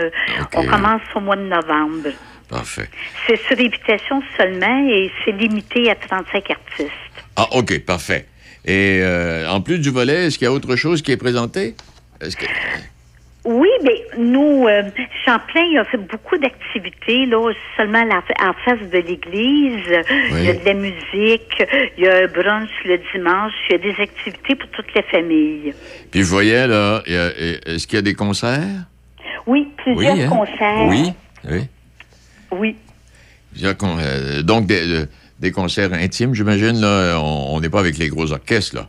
On commence au mois de novembre. Parfait. C'est sur réputation seulement et c'est limité à 35 artistes. Ah, OK, parfait. Et euh, en plus du volet, est-ce qu'il y a autre chose qui est présenté? Est-ce que... Oui, mais nous, euh, Champlain, il a fait beaucoup d'activités, là, seulement la- en face de l'église. Il y a de la musique, il y a un brunch le dimanche, il y a des activités pour toute la famille. Puis je voyais, là, est-ce qu'il y a des concerts? Oui, plusieurs hein? concerts. Oui, oui. Oui. Plusieurs con- euh, donc, des, euh, des concerts intimes, j'imagine, là. On on n'est pas avec les gros orchestres, là.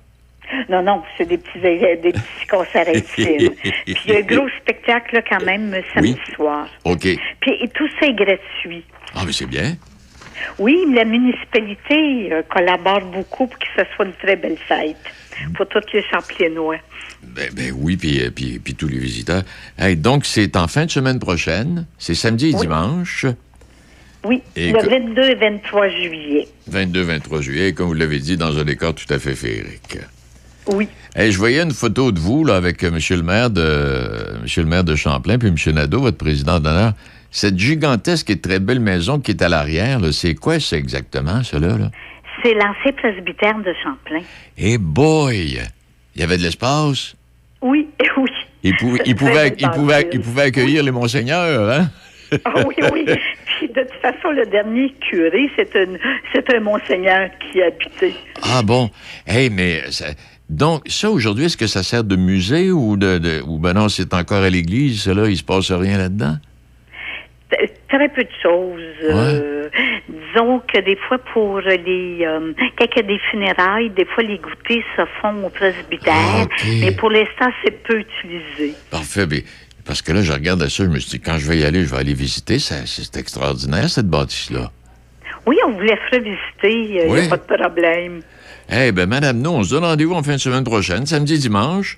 Non, non, c'est des petits, euh, des petits concerts intimes. [LAUGHS] Puis il y a un gros spectacle, là, quand même, samedi soir. OK. Puis et tout ça est gratuit. Ah, mais c'est bien. Oui, la municipalité euh, collabore beaucoup pour que ce soit une très belle fête pour tous les Champlénois. Ben, ben oui, puis, euh, puis, puis tous les visiteurs. Hey, donc, c'est en fin de semaine prochaine. C'est samedi et Oui. dimanche, Oui, Et le que- 22 et 23 juillet. 22-23 juillet, comme vous l'avez dit, dans un décor tout à fait féerique. Oui. Hey, je voyais une photo de vous là, avec euh, Monsieur le maire de Monsieur le maire de Champlain puis Monsieur Nadeau, votre président d'honneur. Cette gigantesque et très belle maison qui est à l'arrière, c'est quoi ça exactement, cela? Là? C'est l'ancien presbytère de Champlain. Eh boy! Il y avait de l'espace? Oui, [LAUGHS] oui. Il, pouvait, il, pouvait, il, pouvait, gentil. il pouvait accueillir les monseigneurs, hein? Ah oui, oui. [LAUGHS] Puis de toute façon, le dernier curé, c'est un, c'est un monseigneur qui habitait. Ah bon? Hey, mais ça- donc, ça aujourd'hui, est-ce que ça sert de musée ou de, de- ou ben non, c'est encore à l'église, cela, il se passe rien là-dedans? Très peu de choses. Euh, disons que des fois, pour les. Euh, quand il y a des funérailles, des fois, les goûters se font au presbytère. Ah. Mais pour l'instant, c'est peu utilisé. Parfait. mais- Parce que là, je regardais ça, je me suis dit, quand je vais y aller, je vais aller visiter. C'est extraordinaire, cette bâtisse-là. Oui, on vous laisserait visiter, il n'y Oui. a pas de problème. Eh ben, madame, nous, on se donne rendez-vous en fin de semaine prochaine, samedi, dimanche,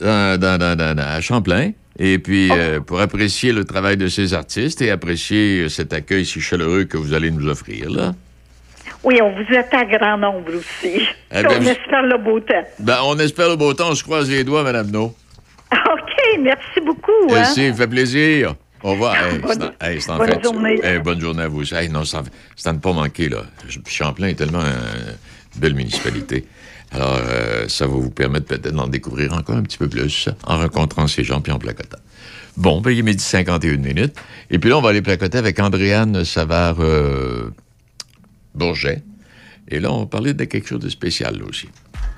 dans, dans- dans- dans- dans- à Champlain. Et puis, euh, pour apprécier le travail de ces artistes et apprécier euh, cet accueil si chaleureux que vous allez nous offrir, là. Oui, on vous attend à grand nombre aussi. Eh [LAUGHS] ben, on vous- espère le beau temps. Ben, on espère le beau temps, on se croise les doigts, madame No. [LAUGHS] OK, merci beaucoup. hein. Merci, ça fait plaisir. Au revoir. [LAUGHS] Hey, Bonne- hey, journée. Hey, bonne journée à vous. aussi. Hey, non, à ne pas manquer, là. Champlain est tellement euh, belle municipalité. Alors, euh, ça va vous permettre peut-être d'en découvrir encore un petit peu plus en rencontrant ces gens puis en placotant. Bon, ben, il est midi 51 minutes. Et puis là, on va aller placoter avec Andréane Savard euh. Et là, on va parler de quelque chose de spécial, aussi.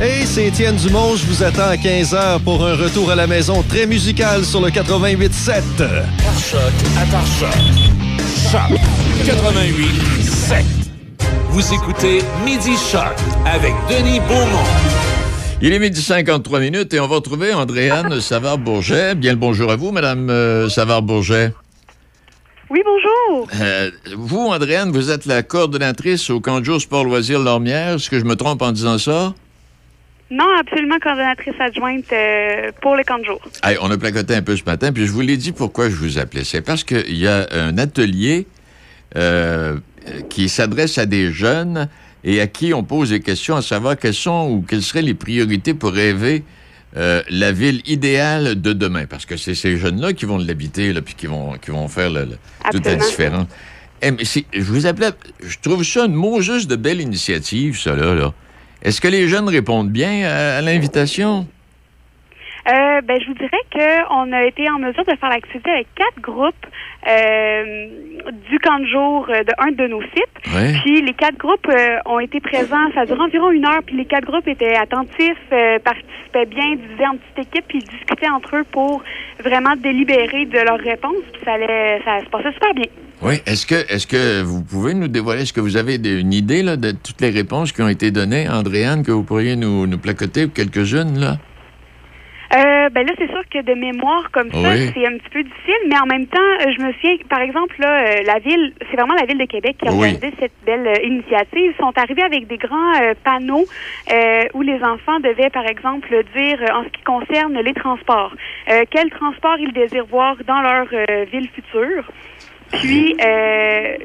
Hey, c'est Étienne Dumont, je vous attends à 15h pour un retour à la maison très musical sur le 88.7. Choc à par choc. Choc 88 7. Vous écoutez Midi Choc avec Denis Beaumont. Il est midi 53 minutes et on va retrouver Andréane [LAUGHS] Savard-Bourget. Bien le bonjour à vous, Madame euh, Savard-Bourget. Oui, bonjour. Euh, vous, Andréane, vous êtes la coordonnatrice au camp de jour Sport Loisirs Lormière. Est-ce que je me trompe en disant ça? Non, absolument coordonnatrice adjointe euh, pour le camp de jour. Hey, on a placoté un peu ce matin, puis je vous l'ai dit pourquoi je vous appelais. C'est parce qu'il y a un atelier euh, qui s'adresse à des jeunes et à qui on pose des questions à savoir quelles sont ou quelles seraient les priorités pour rêver euh, la ville idéale de demain. Parce que c'est ces jeunes-là qui vont l'habiter, puis qui vont, qui vont faire le- le- toute la différence. Eh, mais je vous appelais, je trouve ça une mot juste de belle initiative, ça, là. là. Est-ce que les jeunes répondent bien à- à l'invitation? Euh, ben, je vous dirais qu'on a été en mesure de faire l'activité avec quatre groupes euh, du camp de jour euh, de un de nos sites. Ouais. Puis les quatre groupes euh, ont été présents, ça a duré environ une heure, puis les quatre groupes étaient attentifs, participaient bien, divisaient en petites équipes, puis ils discutaient entre eux pour vraiment délibérer de leurs réponses, puis ça, allait, ça se passait super bien. Oui. Est-ce que, est que vous pouvez nous dévoiler, est-ce que vous avez des- une idée là, de toutes les réponses qui ont été données, Andréane, que vous pourriez nous, nous placoter quelques-unes, là? Euh, ben là, c'est sûr que de mémoire comme ça, Oui. c'est un petit peu difficile, mais en même temps, je me souviens, par exemple, là, euh, la ville, c'est vraiment la ville de Québec qui a Oui. organisé cette belle euh, initiative. Ils sont arrivés avec des grands euh, panneaux où les enfants devaient, par exemple, dire en ce qui concerne les transports, quel transport ils désirent voir dans leur ville future. Puis, euh,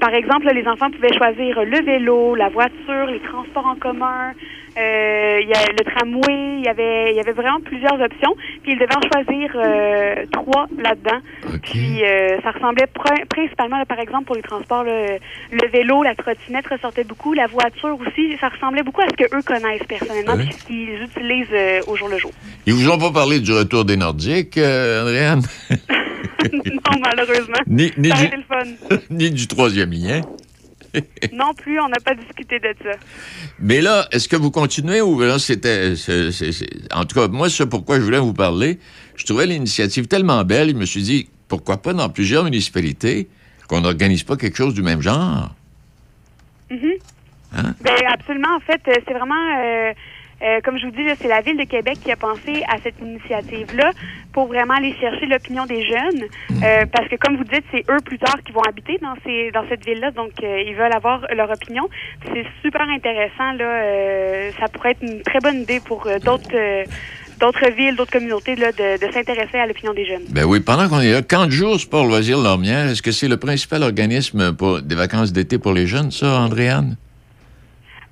par exemple, les enfants pouvaient choisir le vélo, la voiture, les transports en commun, euh, il y a le tramway, il y avait, il y avait vraiment plusieurs options. Puis ils devaient en choisir euh, trois là-dedans. Puis euh, ça ressemblait pr- principalement, là, par exemple, pour les transports, là, le vélo, la trottinette ressortait beaucoup, la voiture aussi. Ça ressemblait beaucoup à ce que eux connaissent personnellement, Oui. puis ce qu'ils utilisent euh, au jour le jour. Ils vous ont pas parlé du retour des Nordiques, euh, Andréane? [LAUGHS] [LAUGHS] non, malheureusement. Ni- du- été le fun. [LAUGHS] Ni du troisième lien. [LAUGHS] non plus, on n'a pas discuté de ça. Mais là, est-ce que vous continuez ou là, c'était. En tout cas, moi, c'est pourquoi je voulais vous parler. Je trouvais l'initiative tellement belle, je me suis dit, pourquoi pas dans plusieurs municipalités, qu'on n'organise pas quelque chose du même genre? Mhm. Hein? Ben, absolument. En fait, euh, c'est vraiment, euh, euh, comme je vous dis, c'est la Ville de Québec qui a pensé à cette initiative-là pour vraiment aller chercher l'opinion des jeunes. Euh, parce que, comme vous dites, c'est eux plus tard qui vont habiter dans, ces, dans cette ville-là. Donc, euh, ils veulent avoir leur opinion. C'est super intéressant. Là, euh, ça pourrait être une très bonne idée pour euh, d'autres... euh, d'autres villes, d'autres communautés, là, de, de s'intéresser à l'opinion des jeunes. Ben oui, pendant qu'on est là, Camp de jour Sport Loisirs Lormière, est-ce que c'est le principal organisme pour des vacances d'été pour les jeunes, ça, Andréane?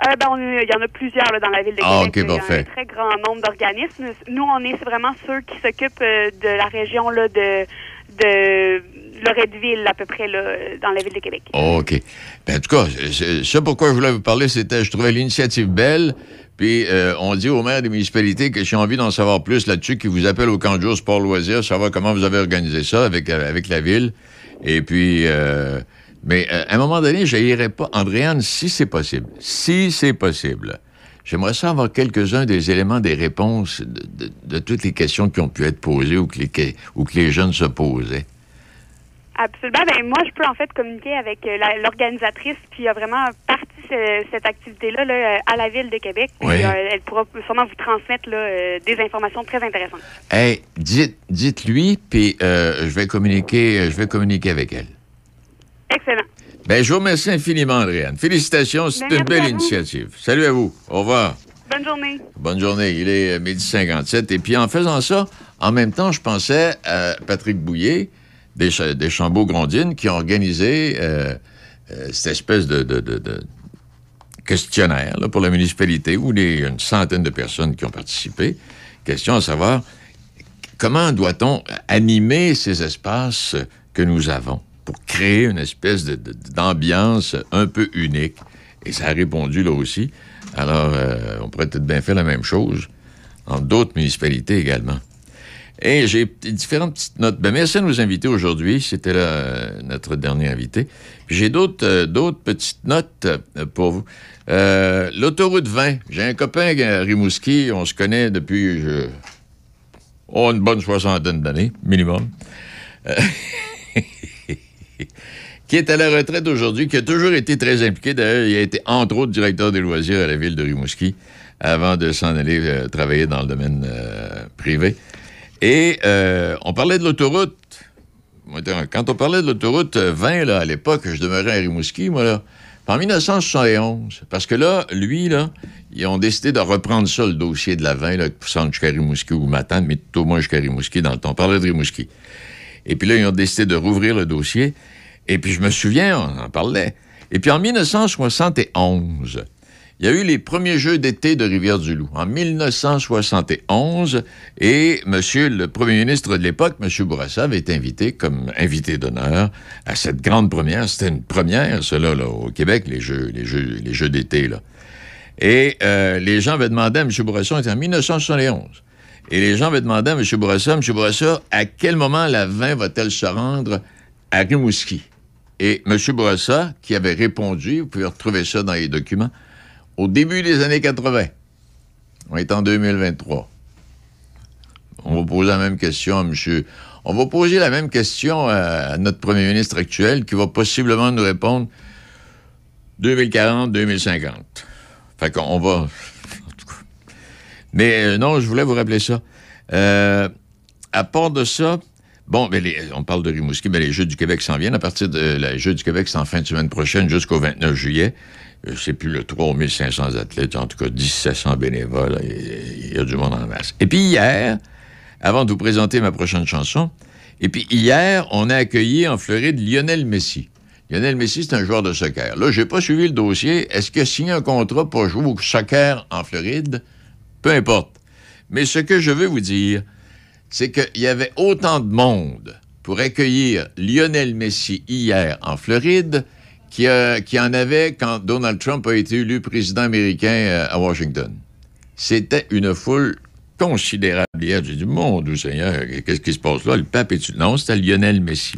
Euh, ben, il y en a plusieurs là, dans la ville de Ah, Québec. ok, là. Il y a parfait. un très grand nombre d'organismes. Nous, on est vraiment ceux qui s'occupent euh, de la région là, de, de Loretteville, à peu près, là, dans la ville de Québec. OK. Ben, en tout cas, ça pourquoi je voulais vous parler, c'était je trouvais l'initiative belle. Puis euh, on dit aux maires des municipalités que j'ai envie d'en savoir plus là-dessus, qu'ils vous appellent au camp de jour Sport Loisirs, savoir comment vous avez organisé ça avec, avec la ville. Et puis, euh, mais euh, à un moment donné, je n'irai pas. Andréane, si c'est possible, si c'est possible, j'aimerais ça avoir quelques-uns des éléments, des réponses de, de- de toutes les questions qui ont pu être posées ou que les, ou que les jeunes se posaient. Absolument. Ben, moi, je peux en fait communiquer avec euh, l'organisatrice qui a vraiment parti ce- cette activité-là là, euh, à la ville de Québec. Puis, Oui. euh, elle pourra sûrement vous transmettre là, euh, des informations très intéressantes. Hey, dites, dites-lui, puis je vais communiquer, je vais communiquer avec elle. Excellent. Ben, je vous remercie infiniment, Andréane. Félicitations, c'est Ben, une belle initiative. Salut à vous. Au revoir. Bonne journée. Bonne journée. Il est euh, midi 57. Et puis, en faisant ça, en même temps, je pensais à Patrick Bouillet, des, des Chambeaux-Grondines, qui ont organisé euh, euh, cette espèce de, de- de- de questionnaire là, pour la municipalité où il y a une centaine de personnes qui ont participé. Question à savoir comment doit-on animer ces espaces que nous avons? Pour créer une espèce d'ambiance un peu unique. Et ça a répondu là aussi. Alors, euh, on pourrait peut-être bien faire la même chose dans d'autres municipalités également. Et j'ai différentes petites notes. Ben, merci à nos invités aujourd'hui. C'était là, euh, notre dernier invité. J'ai d'autres euh, d'autres petites notes euh, pour vous. L'autoroute 20. J'ai un copain à Rimouski. On se connaît depuis oh, une bonne soixantaine d'années, minimum. [LAUGHS] Qui est à la retraite aujourd'hui, qui a toujours été très impliqué. D'ailleurs, il a été, entre autres, directeur des loisirs à la ville de Rimouski avant de s'en aller euh, travailler dans le domaine euh, privé. Et euh, on parlait de l'autoroute. Quand on parlait de l'autoroute euh, 20, là, à l'époque, je demeurais à Rimouski, moi, là, en 1971. Parce que là, lui, là, ils ont décidé de reprendre ça, le dossier de la 20, là, pour s'en jusqu'à Rimouski ou Matane, mais tout au moins jusqu'à Rimouski dans le temps. On parlait de Rimouski. Et puis là, ils ont décidé de rouvrir le dossier. Et puis je me souviens, on en parlait. Et puis en 1971, il y a eu les premiers Jeux d'été de Rivière-du-Loup. En 1971, et monsieur le premier ministre de l'époque, M. Bourassa, avait été invité comme invité d'honneur à cette grande première. C'était une première, cela, là, au Québec, les Jeux, les Jeux, les Jeux d'été, là. Et euh, les gens avaient demandé à M. Bourassa, c'était en 1971. Et les gens avaient demandé à M. Bourassa, M. Bourassa, à quel moment la 20 va-t-elle se rendre à Rimouski? Et M. Bourassa, qui avait répondu, vous pouvez retrouver ça dans les documents, au début des années 80. On est en 2023. On va poser la même question à M. On va poser la même question à notre premier ministre actuel qui va possiblement nous répondre 2040-2050. Fait qu'on va. Mais euh, non, je voulais vous rappeler ça. Euh, à part de ça, bon, les- on parle de Rimouski, mais les Jeux du Québec s'en viennent. À partir de les Jeux du Québec, c'est en fin de semaine prochaine jusqu'au 29 juillet. Euh, C'est plus le 3500 athlètes, en tout cas 1700 bénévoles. Il y a du monde en masse. Et puis hier, avant de vous présenter ma prochaine chanson, et puis hier, on a accueilli en Floride Lionel Messi. Lionel Messi, c'est un joueur de soccer. Là, j'ai pas suivi le dossier. Est-ce qu'il a signé un contrat pour jouer au soccer en Floride? Peu importe. Mais ce que je veux vous dire, c'est qu'il y avait autant de monde pour accueillir Lionel Messi hier en Floride qu'il y, en avait quand Donald Trump a été élu président américain euh, à Washington. C'était une foule considérable hier. J'ai dit, mon Dieu Seigneur, qu'est-ce qui se passe là? Le pape est Non, c'était Lionel Messi.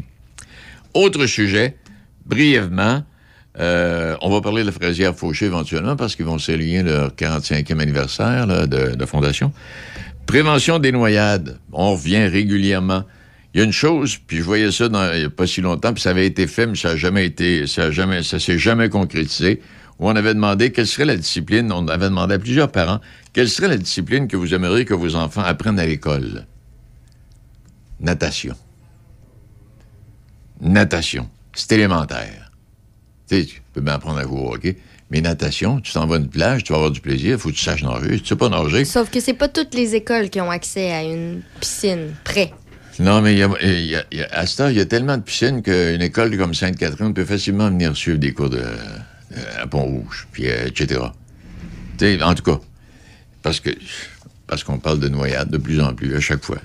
Autre sujet, brièvement, euh, on va parler de la fraisière Fauché éventuellement parce qu'ils vont célébrer leur 45e anniversaire de fondation. Prévention des noyades. On revient régulièrement. Il y a une chose, puis je voyais ça il n'y a pas si longtemps, puis ça avait été fait, mais ça n'a jamais été, ça a jamais, ça s'est jamais concrétisé, où on avait demandé quelle serait la discipline, on avait demandé à plusieurs parents, quelle serait la discipline que vous aimeriez que vos enfants apprennent à l'école? Natation. Natation. C'est élémentaire. Tu sais, tu peux bien apprendre à jouer au mais natation, tu t'en vas à une plage, tu vas avoir du plaisir, il faut que tu saches nager. Tu sais pas nager, Sauf que c'est pas toutes les écoles qui ont accès à une piscine près. Non, mais y a, il y a- il y a- à ce temps, il y a tellement de piscines qu'une école comme Sainte-Catherine peut facilement venir suivre des cours de, euh, à Pont-Rouge, puis euh, etc. En tout cas, parce que parce qu'on parle de noyade de plus en plus à chaque fois.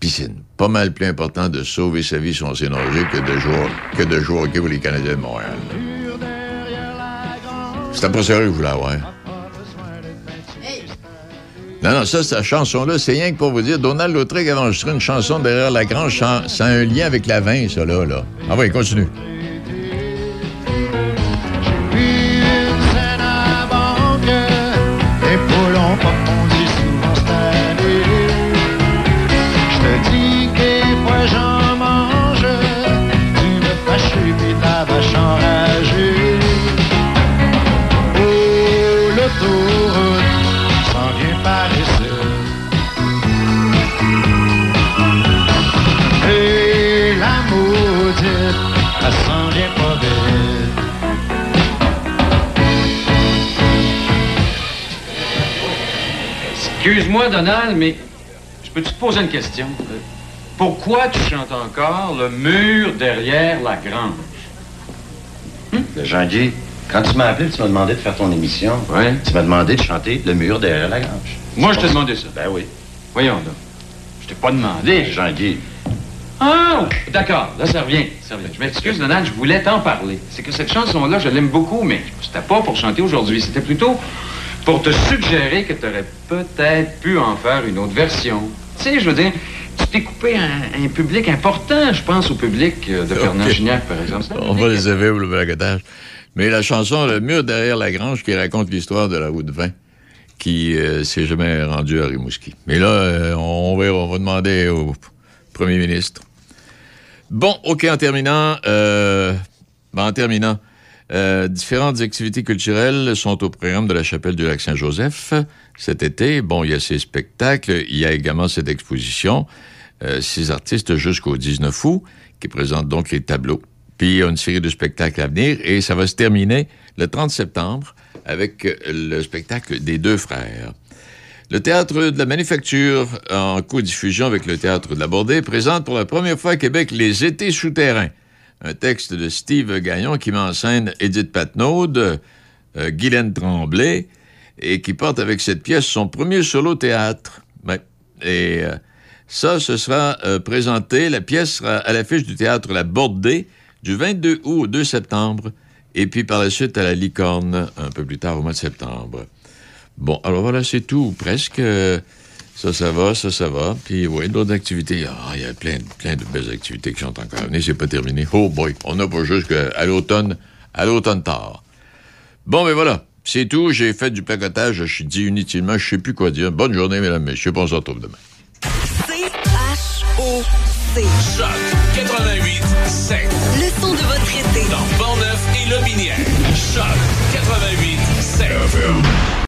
Piscine. Pas mal plus important de sauver sa vie si on sait nager que de jouer, que de jouer au hockey pour les Canadiens de Montréal. C'était pas sérieux que je voulais avoir. Non, non, ça, cette chanson-là, c'est rien que pour vous dire, Donald Lautrec avait enregistré une chanson derrière la grange, sans- ça a un lien avec la vin, ça, là. là. Ah oui, continue. Excuse-moi, Donald, mais je peux-tu te poser une question? Euh, Pourquoi tu chantes encore le mur derrière la grange? Jean-Guy, quand tu m'as appelé, tu m'as demandé de faire ton émission. Tu m'as demandé de chanter Le mur derrière la grange. Moi, je t'ai demandé ça. Ben oui. Voyons donc. Je t'ai pas demandé. Jean-Guy. Ah, d'accord, là, ça revient. Ça revient. Je m'excuse, Donald, je voulais t'en parler. C'est que cette chanson-là, je l'aime beaucoup, mais c'était pas pour chanter aujourd'hui. C'était plutôt pour te suggérer que tu aurais peut-être pu en faire une autre version. Tu sais, je veux dire, tu t'es coupé un, un public important, je pense au public euh, de Fernand. Gignac, par exemple. On va les avoir le blagotage. Mais la chanson Le mur derrière la grange qui raconte l'histoire de la route 20 qui euh, s'est jamais rendue à Rimouski. Mais là, euh, on, va, on va demander au premier ministre. Bon, OK, en terminant, euh, ben, en terminant, euh, différentes activités culturelles sont au programme de la chapelle du lac Saint-Joseph cet été. Bon, il y a ces spectacles, il y a également cette exposition, euh, ces artistes jusqu'au 19 août, qui présentent donc les tableaux. Puis il y a une série de spectacles à venir et ça va se terminer le 30 septembre avec le spectacle des deux frères. Le Théâtre de la Manufacture, en co-diffusion avec le Théâtre de la Bordée, présente pour la première fois à Québec Les Étés souterrains, un texte de Steve Gagnon qui met en scène Edith Patnaud, euh, Guylaine Tremblay, et qui porte avec cette pièce son premier solo théâtre. Et euh, ça, ce sera euh, présenté, la pièce sera à l'affiche du Théâtre La Bordée du 22 août au 2 septembre, et puis par la suite à la Licorne un peu plus tard au mois de septembre. Bon, alors voilà, c'est tout, presque. Ça, ça va, ça, ça va. Puis, oui, d'autres activités. Ah, il y a plein, plein de belles activités qui sont encore à venir. C'est pas terminé. Oh boy, on n'a pas jusqu'à l'automne, à l'automne tard. Bon, mais voilà, c'est tout. J'ai fait du placotage. Je suis dit inutilement, je sais plus quoi dire. Bonne journée, mesdames, messieurs. On se retrouve demain. C-H-O-C. Choc 88 7. Le son de votre été. Dans Portneuf et Lobinière. Choc 88 7.